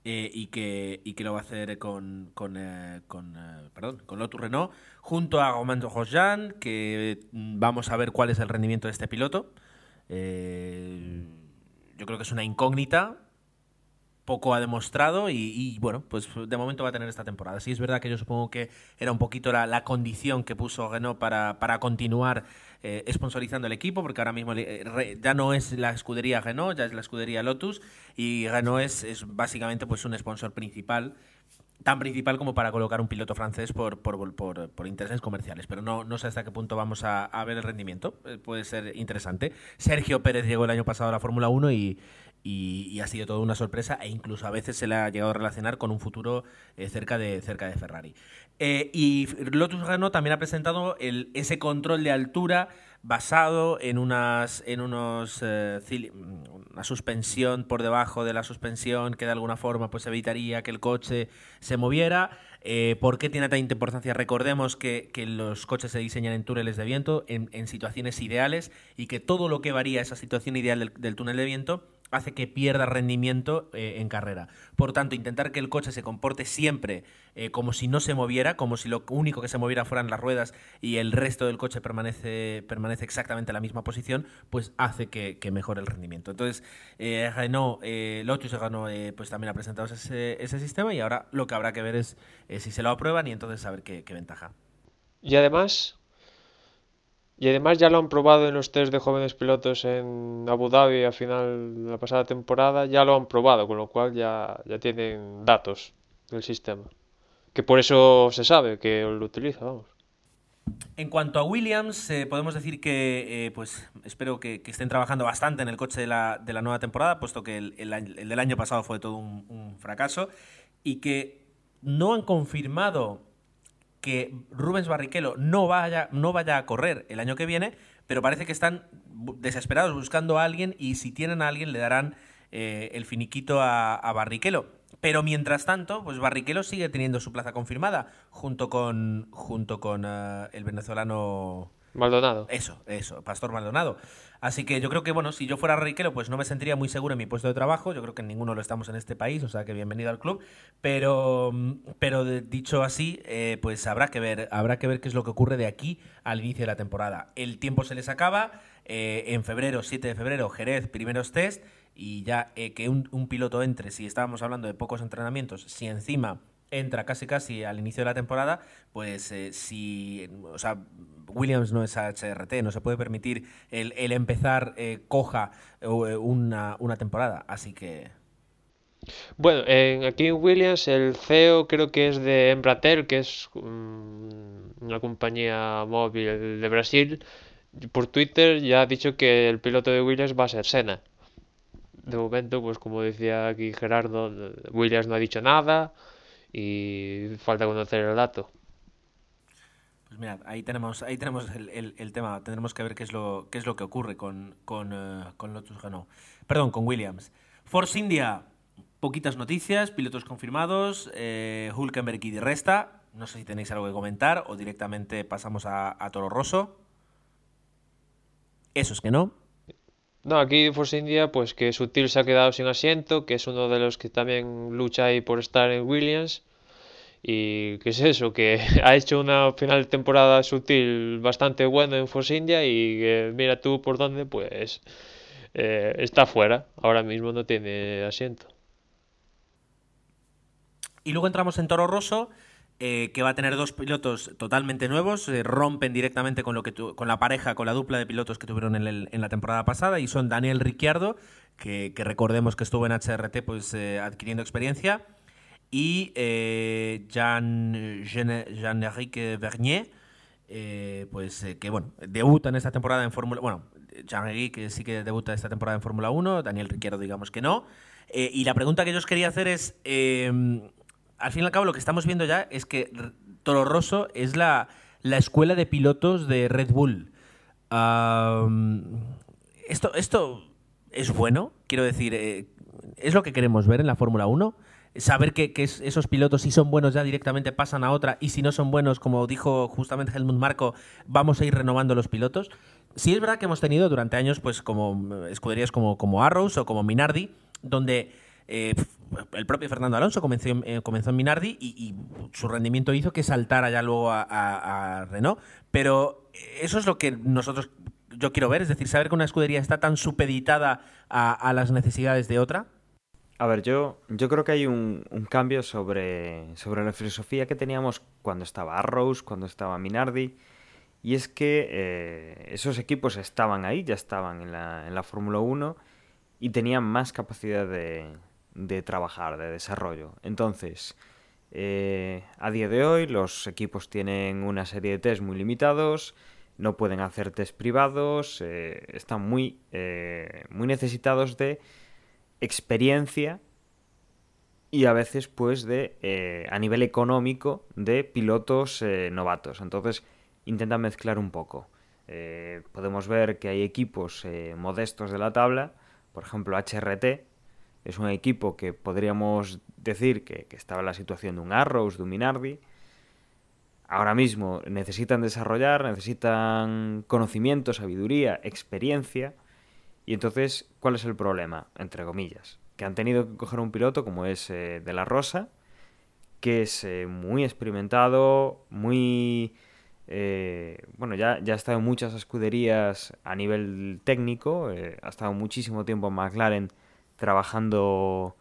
eh, y, que, y que lo va a hacer con, con, eh, con, eh, perdón, con Lotus Renault, junto a Romain Grosjean, que mm, vamos a ver cuál es el rendimiento de este piloto. Yo creo que es una incógnita, poco ha demostrado y, bueno, pues de momento va a tener esta temporada. Sí es verdad que yo supongo que era un poquito la, condición que puso Renault para, para continuar eh, sponsorizando el equipo, porque ahora mismo eh, ya no es la escudería Renault, ya es la escudería Lotus y Renault es, es básicamente pues un sponsor principal tan principal como para colocar un piloto francés por, por, por, intereses comerciales. Pero no, no sé hasta qué punto vamos a, a ver el rendimiento. Eh, puede ser interesante. Sergio Pérez llegó el año pasado a la Fórmula 1 y, y, ha sido toda una sorpresa e incluso a veces se le ha llegado a relacionar con un futuro eh, cerca, de, cerca de Ferrari. Eh, y Lotus Renault también ha presentado ese control de altura basado en unas en unos eh, cili- una suspensión por debajo de la suspensión que de alguna forma pues evitaría que el coche se moviera ¿por qué tiene tanta importancia? recordemos que, los coches se diseñan en túneles de viento en, situaciones ideales y que todo lo que varía esa situación ideal del túnel de viento hace que pierda rendimiento eh, en carrera. Por tanto, intentar que el coche se comporte siempre eh, como si no se moviera, como si lo único que se moviera fueran las ruedas y el resto del coche permanece, permanece exactamente en la misma posición, pues hace que, mejore el rendimiento. Entonces, eh, Renault, Lotus Renault pues también ha presentado ese, ese sistema y ahora lo que habrá que ver es eh, si se lo aprueban y entonces saber qué ventaja. Y además, y además ya lo han probado en los test de jóvenes pilotos en Abu Dhabi a final de la pasada temporada, ya lo han probado, con lo cual ya, ya tienen datos del sistema. Que por eso se sabe que lo utiliza, vamos. En cuanto a Williams, eh, podemos decir que eh, pues espero que, que estén trabajando bastante en el coche de la, de la nueva temporada, puesto que el, el del año pasado fue todo un fracaso, y que no han confirmado que Rubens Barrichello no vaya, no vaya a correr el año que viene, pero parece que están desesperados buscando a alguien y si tienen a alguien le darán eh, el finiquito a, a Barrichello. Pero mientras tanto, pues Barrichello sigue teniendo su plaza confirmada junto con, junto con eh, el venezolano Maldonado. eso, eso, Pastor Maldonado. Así que yo creo que, bueno, si yo fuera Riquelo, pues no me sentiría muy seguro en mi puesto de trabajo. Yo creo que ninguno lo estamos en este país, o sea que bienvenido al club. Pero, pero dicho así, eh, pues habrá que ver, habrá que ver qué es lo que ocurre de aquí al inicio de la temporada. El tiempo se les acaba. eh, en febrero, 7 de febrero, Jerez, primeros test. Y ya eh, que un, piloto entre, si estábamos hablando de pocos entrenamientos, si encima entra casi casi al inicio de la temporada, pues si, o sea, Williams no es HRT, no se puede permitir el, empezar eh, coja eh, una, una temporada, así que Bueno, en, aquí en Williams el CEO creo que es de Embratel, que es mm, una compañía móvil de Brasil. Por Twitter ya ha dicho que el piloto de Williams va a ser Senna. De momento, pues como decía aquí Gerardo, Williams no ha dicho nada y falta conocer el dato. Pues mirad, ahí tenemos, ahí tenemos el, tema. Tendremos que ver qué es lo, qué es lo que ocurre con, con, eh, con Lotus Renault. Perdón, con Williams. Force India, poquitas noticias, pilotos confirmados, eh, Hulkenberg y de resta. No sé si tenéis algo que comentar o directamente pasamos a, Toro Rosso. Eso es que no. No, aquí Force India, pues que Sutil se ha quedado sin asiento, que es uno de los que también lucha ahí por estar en Williams. Y qué es eso, que ha hecho una final de temporada sutil bastante buena en Force India y mira tú por dónde, pues eh, está fuera. Ahora mismo no tiene asiento. Y luego entramos en Toro Rosso, eh, que va a tener dos pilotos totalmente nuevos, rompen directamente con, lo que con la pareja, con la dupla de pilotos que tuvieron en, la temporada pasada, y son Daniel Ricciardo, que, recordemos que estuvo en HRT pues, eh, adquiriendo experiencia, y eh, Jean, Jean, enrique Vernier, eh, pues eh, que bueno, debuta en esta temporada en Fórmula bueno, Jean-Henrique sí que debuta esta temporada en Fórmula 1, Daniel Ricciardo digamos que no. y la pregunta que yo os quería hacer es, al fin y al cabo lo que estamos viendo ya es que Toro Rosso es la, la escuela de pilotos de Red Bull. esto, esto es bueno, quiero decir, es lo que queremos ver en la Fórmula 1 saber que, esos pilotos, si son buenos, ya directamente pasan a otra, y si no son buenos, como dijo justamente Helmut Marco, vamos a ir renovando los pilotos. Sí es verdad que hemos tenido durante años, pues, como escuderías como, como Arrows o como Minardi, donde eh, el propio Fernando Alonso comenzó, eh, comenzó en Minardi y, su rendimiento hizo que saltara ya luego a, Renault. Pero eso es lo que nosotros yo quiero ver, es decir, saber que una escudería está tan supeditada a las necesidades de otra. A ver, yo, yo creo que hay un, cambio sobre, sobre la filosofía que teníamos cuando estaba Arrows, cuando estaba Minardi, y es que eh, esos equipos estaban ahí, ya estaban en la, en la Fórmula 1 y tenían más capacidad de, de trabajar, de desarrollo. Entonces, eh, a día de hoy los equipos tienen una serie de test muy limitados, no pueden hacer test privados, eh, están muy, muy necesitados de experiencia y a veces pues de eh, a nivel económico de pilotos eh, novatos. Entonces intentan mezclar un poco. Eh, podemos ver que hay equipos modestos de la tabla. Por ejemplo HRT es un equipo que podríamos decir que, que estaba en la situación de un Arrows de un Minardi. Ahora mismo necesitan desarrollar necesitan conocimiento sabiduría experiencia y entonces, ¿cuál es el problema? Entre comillas. Que han tenido que coger un piloto como es eh, De La Rosa, que es eh, muy experimentado, muy... Eh, bueno, ya, ha estado en muchas escuderías a nivel técnico, ha estado muchísimo tiempo en McLaren trabajando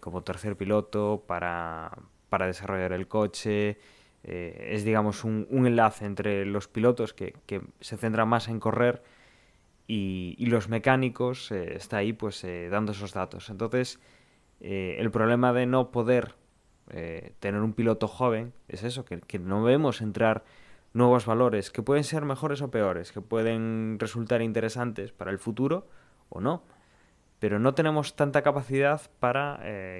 como tercer piloto para, para desarrollar el coche. es, digamos, un, enlace entre los pilotos que, que se centran más en correr y, los mecánicos eh, está ahí pues eh, dando esos datos. Entonces, eh, el problema de no poder tener un piloto joven es eso, que, no vemos entrar nuevos valores que pueden ser mejores o peores, que pueden resultar interesantes para el futuro o no. Pero no tenemos tanta capacidad para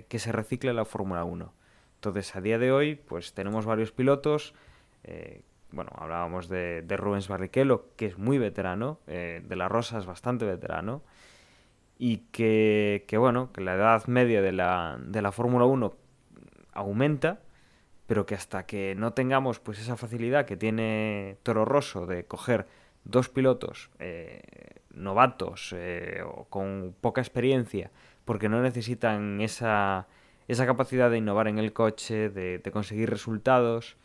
que se recicle la Fórmula 1. Entonces, a día de hoy, pues tenemos varios pilotos bueno, hablábamos de, de Rubens Barrichello, que es muy veterano, eh, de la Rosa es bastante veterano, y que, que, bueno, que la edad media de la, de la Fórmula 1 aumenta, pero que hasta que no tengamos pues esa facilidad que tiene Toro Rosso de coger dos pilotos eh, novatos eh, o con poca experiencia, porque no necesitan esa, esa capacidad de innovar en el coche, de, de conseguir resultados,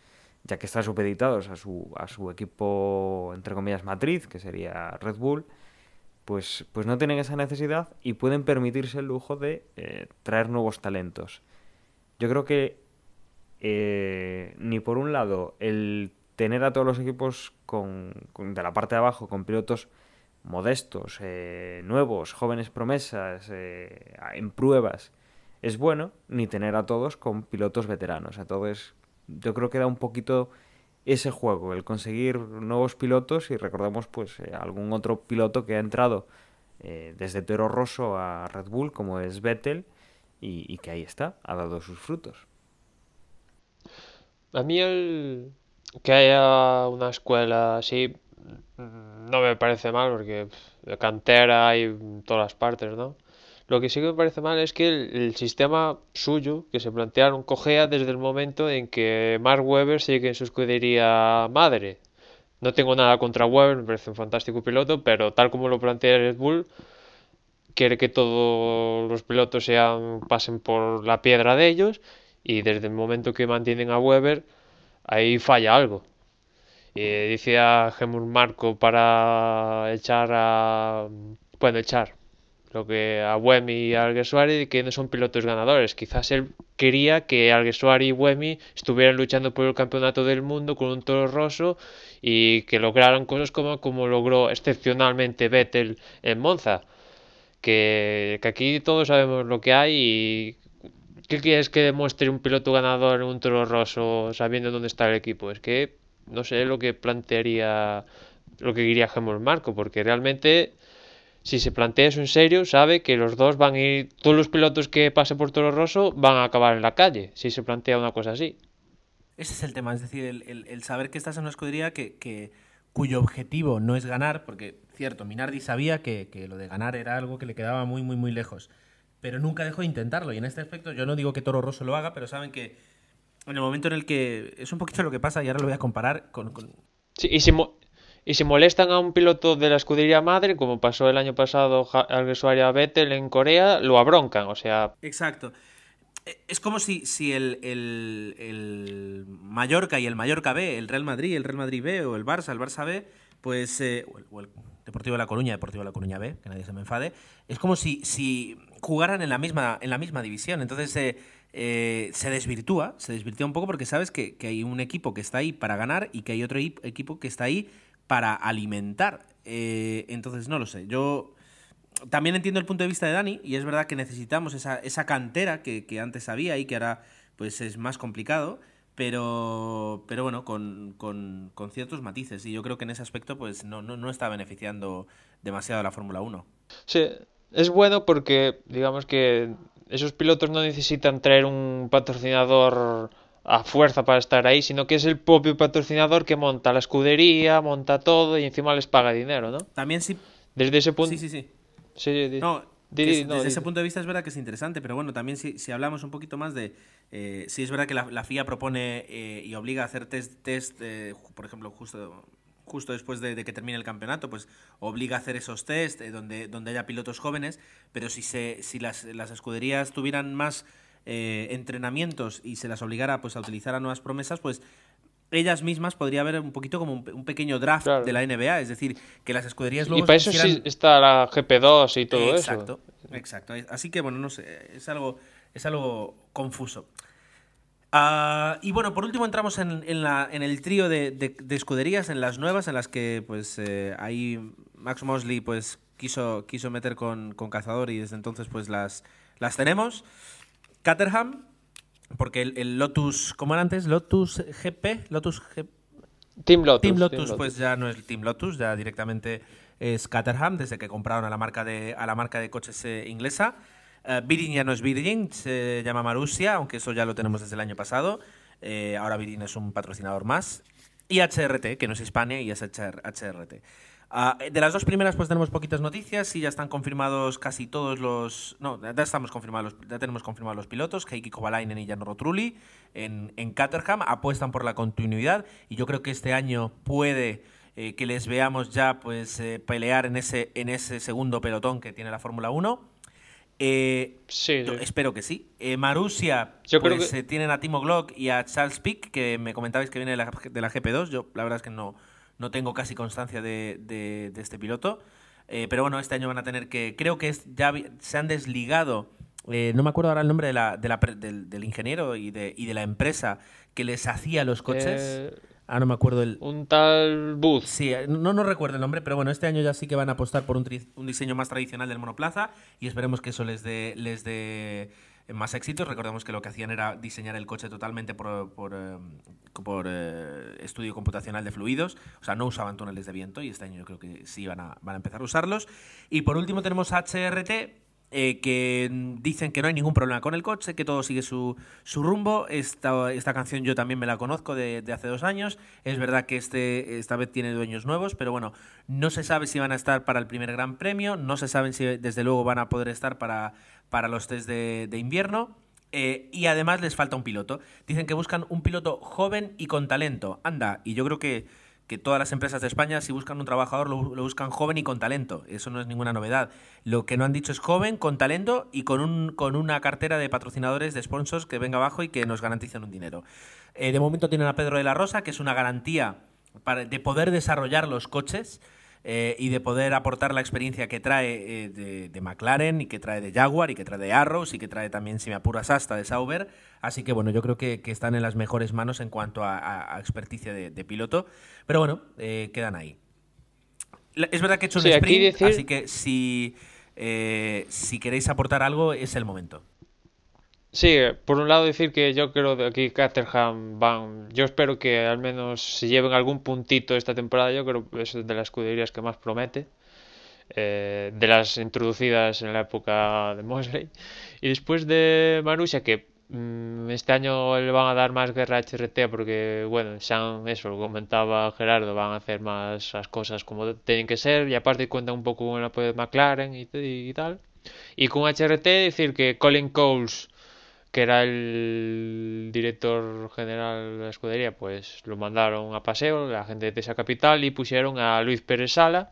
ya que están supeditados a su, a su equipo, entre comillas, matriz, que sería Red Bull, pues, pues no tienen esa necesidad y pueden permitirse el lujo de eh, traer nuevos talentos. Yo creo que eh, ni por un lado el tener a todos los equipos con, de la parte de abajo con pilotos modestos, eh, nuevos, jóvenes promesas, en pruebas, es bueno, ni tener a todos con pilotos veteranos. Entonces, yo creo que da un poquito ese juego, el conseguir nuevos pilotos y recordamos pues eh, algún otro piloto que ha entrado eh, desde Toro Rosso a Red Bull como es Vettel y, que ahí está, ha dado sus frutos. A mí el, que haya una escuela así mm, no me parece mal porque de cantera hay en todas partes, ¿no? Lo que sí que me parece mal es que el, sistema suyo que se plantearon cogea desde el momento en que Mark Webber sigue en su escudería madre. No tengo nada contra Webber, me parece un fantástico piloto, pero tal como lo plantea Red Bull, quiere que todos los pilotos sean, pasen por la piedra de ellos y desde el momento que mantienen a Webber, ahí falla algo. Y dice a Gemur Marco para echar a... Bueno, echar lo que a Wemi y a Alguersuari que no son pilotos ganadores. Quizás él quería que Alguersuari y Wemi estuvieran luchando por el campeonato del mundo con un toro roso y que lograran cosas como, como logró excepcionalmente Vettel en Monza. Que, que aquí todos sabemos lo que hay y ¿qué quieres que demuestre un piloto ganador en un toro roso sabiendo dónde está el equipo? Es que no sé lo que plantearía, lo que diría Gemur Marco, porque realmente si se plantea eso en serio, sabe que los dos van a ir, todos los pilotos que pasen por Toro Rosso van a acabar en la calle, si se plantea una cosa así. Ese es el tema, es decir, el, saber que estás en una escudería que, cuyo objetivo no es ganar, porque, cierto, Minardi sabía que, que, lo de ganar era algo que le quedaba muy, muy, muy lejos, pero nunca dejó de intentarlo, y en este aspecto yo no digo que Toro Rosso lo haga, pero saben que en el momento en el que es un poquito lo que pasa, y ahora lo voy a comparar con... Sí, y si, y si molestan a un piloto de la escudería madre, como pasó el año pasado al usuario Vettel en Corea, lo abroncan, o sea... Exacto. E, es como si, si el, el, Mallorca y el Mallorca B, el Real Madrid, el Real Madrid B o el Barça, el Barça B, pues... Eh, o, el, Deportivo de La Coruña, Deportivo de La Coruña B, que nadie se me enfade, es como si, si jugaran en la misma, en la misma división. Entonces... Eh, eh, se desvirtúa, se desvirtúa un poco porque sabes que, que, hay un equipo que está ahí para ganar y que hay otro equipo que está ahí para alimentar. Eh, entonces, no lo sé. Yo también entiendo el punto de vista de Dani y es verdad que necesitamos esa, esa cantera que, antes había y que ahora pues es más complicado. Pero, pero bueno, con, con, ciertos matices. Y yo creo que en ese aspecto pues no, no, no está beneficiando demasiado a la Fórmula 1. Sí, es bueno porque digamos que esos pilotos no necesitan traer un patrocinador a fuerza para estar ahí, sino que es el propio patrocinador que monta la escudería, monta todo y encima les paga dinero, ¿no? También sí. Desde ese punto. Sí, sí, sí. sí no, desde ese punto de vista es verdad que es interesante, pero bueno, también si, si hablamos un poquito más de. Eh, si es verdad que la, FIA propone eh, y obliga a hacer test, test eh, por ejemplo, justo justo después de, que termine el campeonato, pues obliga a hacer esos test eh, donde, donde haya pilotos jóvenes, pero si, se, si las, las escuderías tuvieran más eh, entrenamientos y se las obligara pues, a utilizar a nuevas promesas, pues ellas mismas podría haber un poquito como un, pequeño draft de la NBA, es decir, que las escuderías luego... Y para eso sí está la GP2 y todo eso. Exacto, exacto. Así que bueno, no sé, es algo, es algo confuso. Ah, y bueno, por último entramos en, en, la, en el trío de, escuderías, en las nuevas, en las que pues eh, ahí Max Mosley pues quiso, quiso meter con, con Cazador y desde entonces pues las, las tenemos. Caterham, porque el, Lotus, ¿cómo era antes? Lotus GP, Lotus Team Lotus. Team Lotus, pues ya no es Team Lotus, ya directamente es Caterham, desde que compraron a la marca de, a la marca de coches eh, inglesa. Uh, Virgin ya no es Virgin, se llama Marussia, aunque eso ya lo tenemos desde el año pasado. Eh, ahora Virgin es un patrocinador más. Y HRT, que no es Hispania y es HRT. Ah, de las dos primeras pues tenemos poquitas noticias y ya están confirmados casi todos los... No, ya, estamos confirmados, ya tenemos confirmados los pilotos, Heikki Kovalainen y Jan Rotrulli en, en Caterham, apuestan por la continuidad y yo creo que este año puede eh, que les veamos ya pues eh, pelear en ese, en ese segundo pelotón que tiene la Fórmula 1. Eh, sí, Espero que sí. Marusia, pues tienen a Timo Glock y a Charles Pick, que me comentabais que viene de la, de la GP2. Yo la verdad es que no, no tengo casi constancia de, de, este piloto. Eh, pero bueno, este año van a tener que. Creo que es, ya se han desligado. Eh, no me acuerdo ahora el nombre de la, de la, del, ingeniero y de, y de la empresa que les hacía los coches. Eh, ah, no me acuerdo el. Un tal Booth. Sí, no, no recuerdo el nombre, pero bueno, este año ya sí que van a apostar por un, un diseño más tradicional del monoplaza y esperemos que eso les dé. Les dé más éxitos. Recordemos que lo que hacían era diseñar el coche totalmente por, por, eh, eh, estudio computacional de fluidos, o sea, no usaban túneles de viento y este año yo creo que sí van a, van a empezar a usarlos. Y por último tenemos HRT, eh, que dicen que no hay ningún problema con el coche, que todo sigue su, su rumbo. Esta, esta canción yo también me la conozco de, hace dos años. Es verdad que este, esta vez tiene dueños nuevos, pero bueno, no se sabe si van a estar para el primer Gran Premio, no se sabe si desde luego van a poder estar para, para los test de, invierno. Eh, y además les falta un piloto. Dicen que buscan un piloto joven y con talento. Anda, y yo creo que que todas las empresas de España, si buscan un trabajador, lo, buscan joven y con talento. Eso no es ninguna novedad. Lo que no han dicho es joven, con talento y con, un, con una cartera de patrocinadores, de sponsors que venga abajo y que nos garanticen un dinero. Eh, de momento tienen a Pedro de la Rosa, que es una garantía para, de poder desarrollar los coches. Eh, y de poder aportar la experiencia que trae eh, de, McLaren y que trae de Jaguar y que trae de Arrows y que trae también, si me apuras, hasta de Sauber. Así que bueno, yo creo que, están en las mejores manos en cuanto a, experticia de, piloto. Pero bueno, eh, quedan ahí. Es verdad que he hecho un sprint, así que si, si queréis aportar algo, es el momento. Sí, por un lado decir que yo creo que aquí Caterham van, yo espero que al menos se lleven algún puntito esta temporada, yo creo que es de las escuderías que más promete, eh, de las introducidas en la época de Mosley. Y después de Marussia, que mm, este año le van a dar más guerra a HRT porque, bueno, han eso lo comentaba Gerardo, van a hacer más las cosas como tienen que ser y aparte cuentan un poco con el apoyo de McLaren y, y tal. Y con HRT decir que Colin Coles que era el director general de la escudería, pues lo mandaron a paseo, la gente de Tesa Capital, y pusieron a Luis Pérez Sala.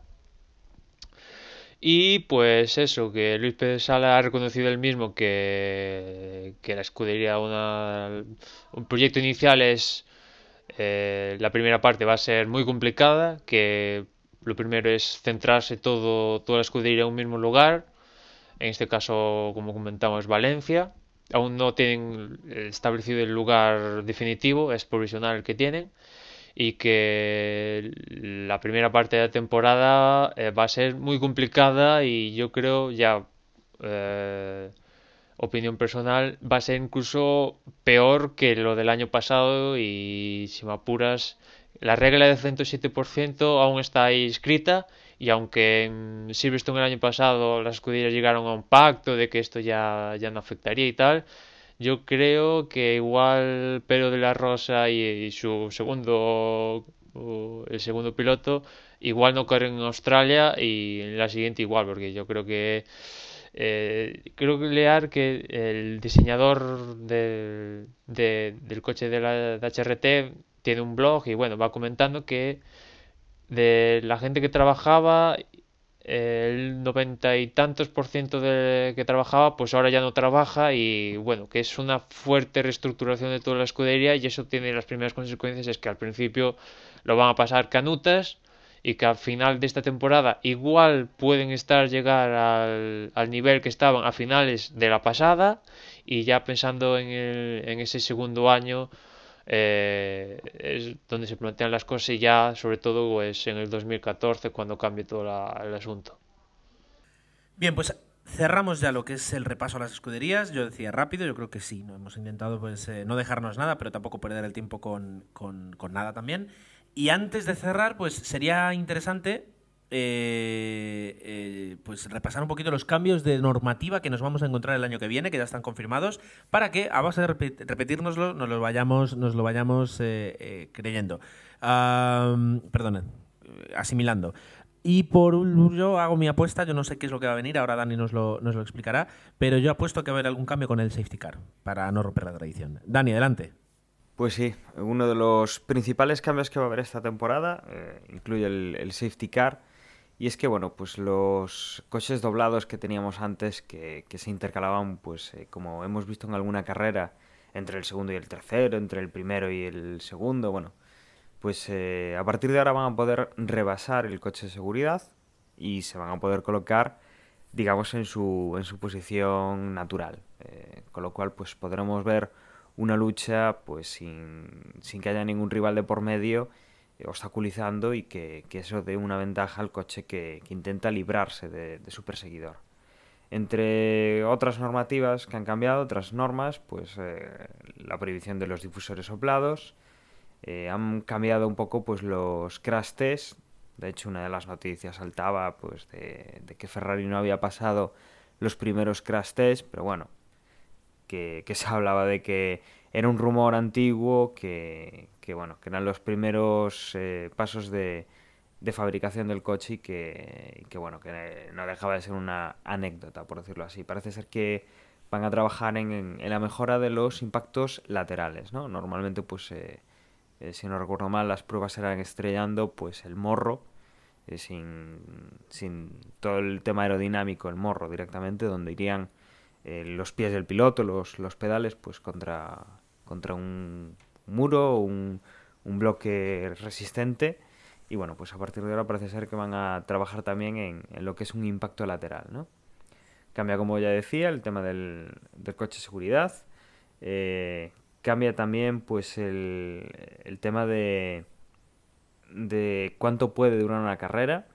Y pues eso, que Luis Pérez Sala ha reconocido él mismo que, que la escudería, una, un proyecto inicial es, eh, la primera parte va a ser muy complicada, que lo primero es centrarse todo, toda la escudería en un mismo lugar, en este caso, como comentamos, Valencia aún no tienen establecido el lugar definitivo, es provisional el que tienen y que la primera parte de la temporada eh, va a ser muy complicada y yo creo ya eh, opinión personal va a ser incluso peor que lo del año pasado y si me apuras la regla del 107% aún está ahí escrita y aunque en Silverstone el año pasado las escuderías llegaron a un pacto de que esto ya, ya no afectaría y tal, yo creo que igual Pedro de la Rosa y, su segundo el segundo piloto igual no corren en Australia y en la siguiente igual porque yo creo que eh, creo que leer que el diseñador del coche de la HRT tiene un blog y bueno va comentando que de la gente que trabajaba, el noventa y tantos por ciento de que trabajaba, pues ahora ya no trabaja y bueno, que es una fuerte reestructuración de toda la escudería y eso tiene las primeras consecuencias es que al principio lo van a pasar canutas y que al final de esta temporada igual pueden estar llegar al, al nivel que estaban a finales de la pasada y ya pensando en, el, en ese segundo año eh, es donde se plantean las cosas y ya sobre todo pues, en el 2014 cuando cambie todo el asunto. Bien, pues cerramos ya lo que es el repaso a las escuderías. Yo decía rápido, yo creo que sí, ¿no? hemos intentado pues, eh, no dejarnos nada, pero tampoco perder el tiempo con, con, con nada también. Y antes de cerrar, pues sería interesante eh, eh, pues repasar un poquito los cambios de normativa que nos vamos a encontrar el año que viene, que ya están confirmados, para que a base de repetirnoslo nos lo vayamos, nos lo vayamos eh, creyendo. perdonen, asimilando. Y por yo hago mi apuesta, yo no sé qué es lo que va a venir, ahora Dani nos lo, nos lo explicará, pero yo apuesto que va a haber algún cambio con el safety car, para no romper la tradición. Dani, adelante. Pues sí, uno de los principales cambios que va a haber esta temporada incluye el, safety car y es que, bueno, pues los coches doblados que teníamos antes, que, se intercalaban, pues eh, como hemos visto en alguna carrera, entre el segundo y el tercero, entre el primero y el segundo, bueno, pues eh, a partir de ahora van a poder rebasar el coche de seguridad y se van a poder colocar, digamos, en su, en su posición natural. Eh, con lo cual, pues podremos ver una lucha pues sin, sin que haya ningún rival de por medio obstaculizando y que, eso dé una ventaja al coche que, intenta librarse de, su perseguidor. Entre otras normativas que han cambiado, otras normas, pues eh, la prohibición de los difusores soplados, eh, han cambiado un poco pues los crash tests. De hecho, una de las noticias saltaba pues de, que Ferrari no había pasado los primeros crash test, pero bueno, que, se hablaba de que era un rumor antiguo, que, bueno, que eran los primeros eh, pasos de, de, fabricación del coche y que, que, bueno, que no dejaba de ser una anécdota, por decirlo así. Parece ser que van a trabajar en, en, la mejora de los impactos laterales, ¿no? Normalmente, pues, eh, eh, si no recuerdo mal, las pruebas eran estrellando, pues, el morro, eh, sin, sin, todo el tema aerodinámico, el morro directamente, donde irían los pies del piloto, los, los pedales, pues, contra, contra un muro, un, un bloque resistente. Y bueno, pues a partir de ahora parece ser que van a trabajar también en, en lo que es un impacto lateral, ¿no? Cambia, como ya decía, el tema del, coche de seguridad. Eh, cambia también pues el, tema de, de cuánto puede durar una carrera.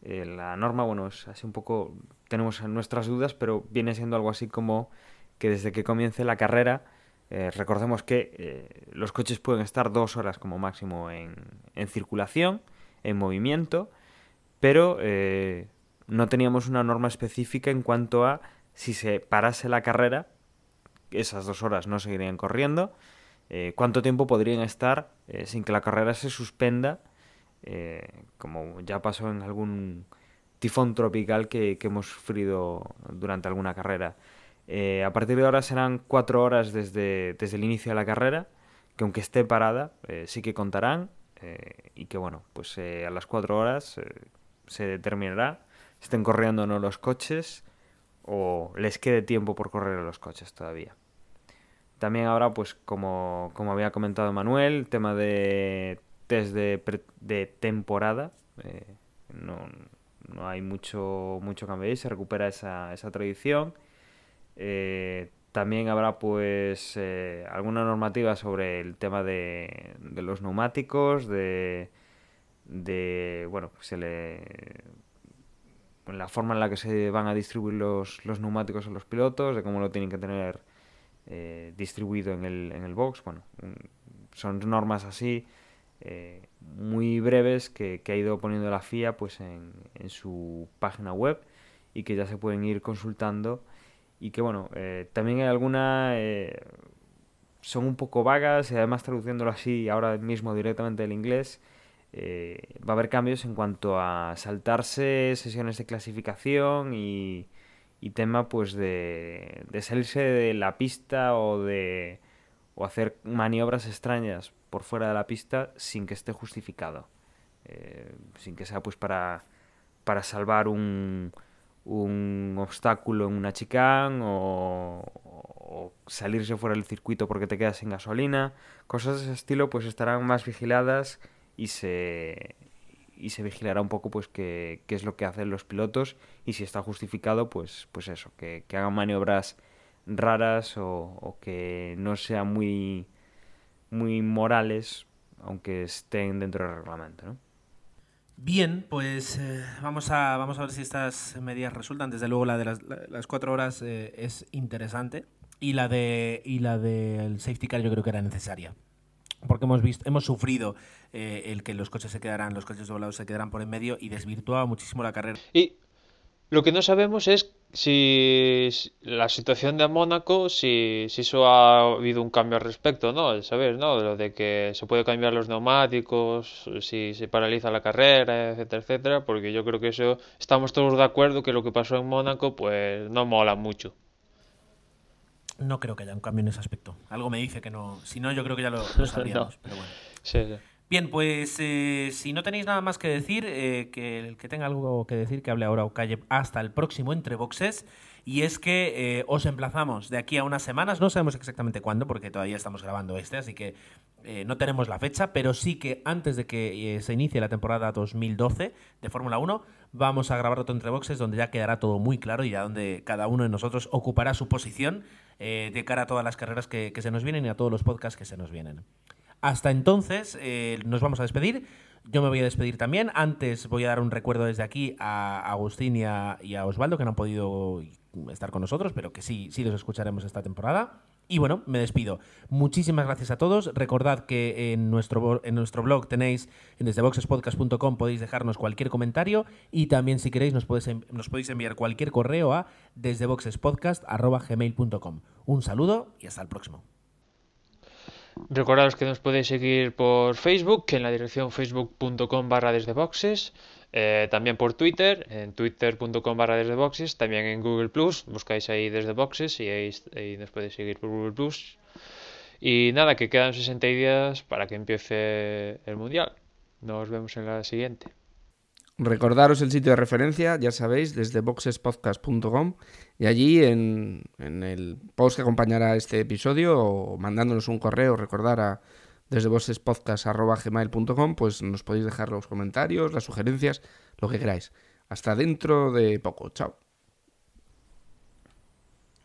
Eh, la norma, bueno, es así un poco, tenemos nuestras dudas, pero viene siendo algo así como que desde que comience la carrera, eh, recordemos que los coches pueden estar dos horas como máximo en, en circulación, en movimiento, pero no teníamos una norma específica en cuanto a si se parase la carrera, esas dos horas no seguirían corriendo, eh, cuánto tiempo podrían estar eh, sin que la carrera se suspenda, eh, como ya pasó en algún tifón tropical que, hemos sufrido durante alguna carrera. A partir de ahora serán cuatro horas desde, desde el inicio de la carrera, que aunque esté parada, sí que contarán, y que bueno, pues a las cuatro horas se determinará estén corriendo o no los coches o les quede tiempo por correr los coches todavía. También ahora, pues como, había comentado Manuel, el tema de test de, temporada, eh, no, no, hay mucho, mucho cambio se recupera esa, esa tradición. Eh, también habrá pues eh, alguna normativa sobre el tema de, de los neumáticos, de, de bueno, le la forma en la que se van a distribuir los, los neumáticos a los pilotos, de cómo lo tienen que tener eh, distribuido en el, en el box. Bueno, son normas así eh, muy breves que, ha ido poniendo la FIA pues en, su página web y que ya se pueden ir consultando y que bueno, eh, también hay alguna son un poco vagas y además traduciéndolo así ahora mismo directamente del inglés eh, va a haber cambios en cuanto a saltarse sesiones de clasificación y, tema pues de, salirse de la pista o de o hacer maniobras extrañas por fuera de la pista sin que esté justificado. Eh, sin que sea pues para para salvar un, un obstáculo en una chicane o, o, salirse fuera del circuito porque te quedas sin gasolina cosas de ese estilo pues estarán más vigiladas y se, y se vigilará un poco pues qué, es lo que hacen los pilotos y si está justificado pues, pues eso, que, hagan maniobras raras o, que no sean muy, muy morales aunque estén dentro del reglamento. ¿no? Bien, pues eh, vamos, a, vamos a ver si estas medidas resultan. Desde luego la de las, cuatro horas eh, es interesante y la de y la del safety car yo creo que era necesaria porque hemos visto, hemos sufrido eh, el que los coches se quedaran, los coches doblados se quedaran por en medio y desvirtuaba muchísimo la carrera. Y lo que no sabemos es si la situación de Mónaco, si, si eso ha habido un cambio al respecto, ¿no? saber, ¿no? De lo de que se puede cambiar los neumáticos, si se paraliza la carrera, etcétera, etcétera, porque yo creo que eso estamos todos de acuerdo que lo que pasó en Mónaco, pues no mola mucho. No creo que haya un cambio en ese aspecto. Algo me dice que no. Si no, yo creo que ya lo, sabríamos. Pero bueno. Bien, pues eh, si no tenéis nada más que decir, eh, que el que tenga algo que decir, que hable ahora o calle hasta el próximo Entre Boxes. Y es que eh, os emplazamos de aquí a unas semanas, no sabemos exactamente cuándo, porque todavía estamos grabando este, así que no tenemos la fecha, pero sí que antes de que se inicie la temporada 2012 de Fórmula 1, vamos a grabar otro Entre Boxes donde ya quedará todo muy claro y ya donde cada uno de nosotros ocupará su posición de cara a todas las carreras que, se nos vienen y a todos los podcasts que se nos vienen. Hasta entonces, eh, nos vamos a despedir. Yo me voy a despedir también. Antes voy a dar un recuerdo desde aquí a Agustín y a, Osvaldo, que no han podido estar con nosotros, pero que sí, sí los escucharemos esta temporada. Y bueno, me despido. Muchísimas gracias a todos. Recordad que en nuestro, en nuestro blog tenéis, en desdeboxespodcast.com podéis dejarnos cualquier comentario y también si queréis nos podéis, nos podéis enviar cualquier correo a desdeboxespodcast.gmail.com. Un saludo y hasta el próximo. Recordaros que nos podéis seguir por Facebook, en la dirección facebook.com barra desde boxes, eh, también por Twitter, en twitter.com barra desde boxes, también en Google Plus, buscáis ahí desde boxes y ahí, nos podéis seguir por Google Plus. Y nada, que quedan 60 días para que empiece el Mundial. Nos vemos en la siguiente. Recordaros el sitio de referencia, ya sabéis, desde boxespodcast.com y allí en, en, el post que acompañará este episodio o mandándonos un correo, recordar a desde boxespodcast.gmail.com pues nos podéis dejar los comentarios, las sugerencias, lo que queráis. Hasta dentro de poco. Chao.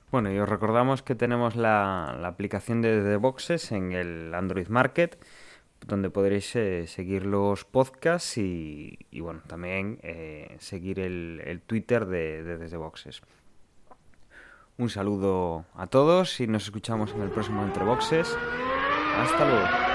Bueno, y os recordamos que tenemos la, aplicación de Boxes en el Android Market donde podréis eh, seguir los podcasts y, bueno, también eh, seguir el, Twitter de, de, Desde Boxes. Un saludo a todos y nos escuchamos en el próximo Entre Boxes. Hasta luego.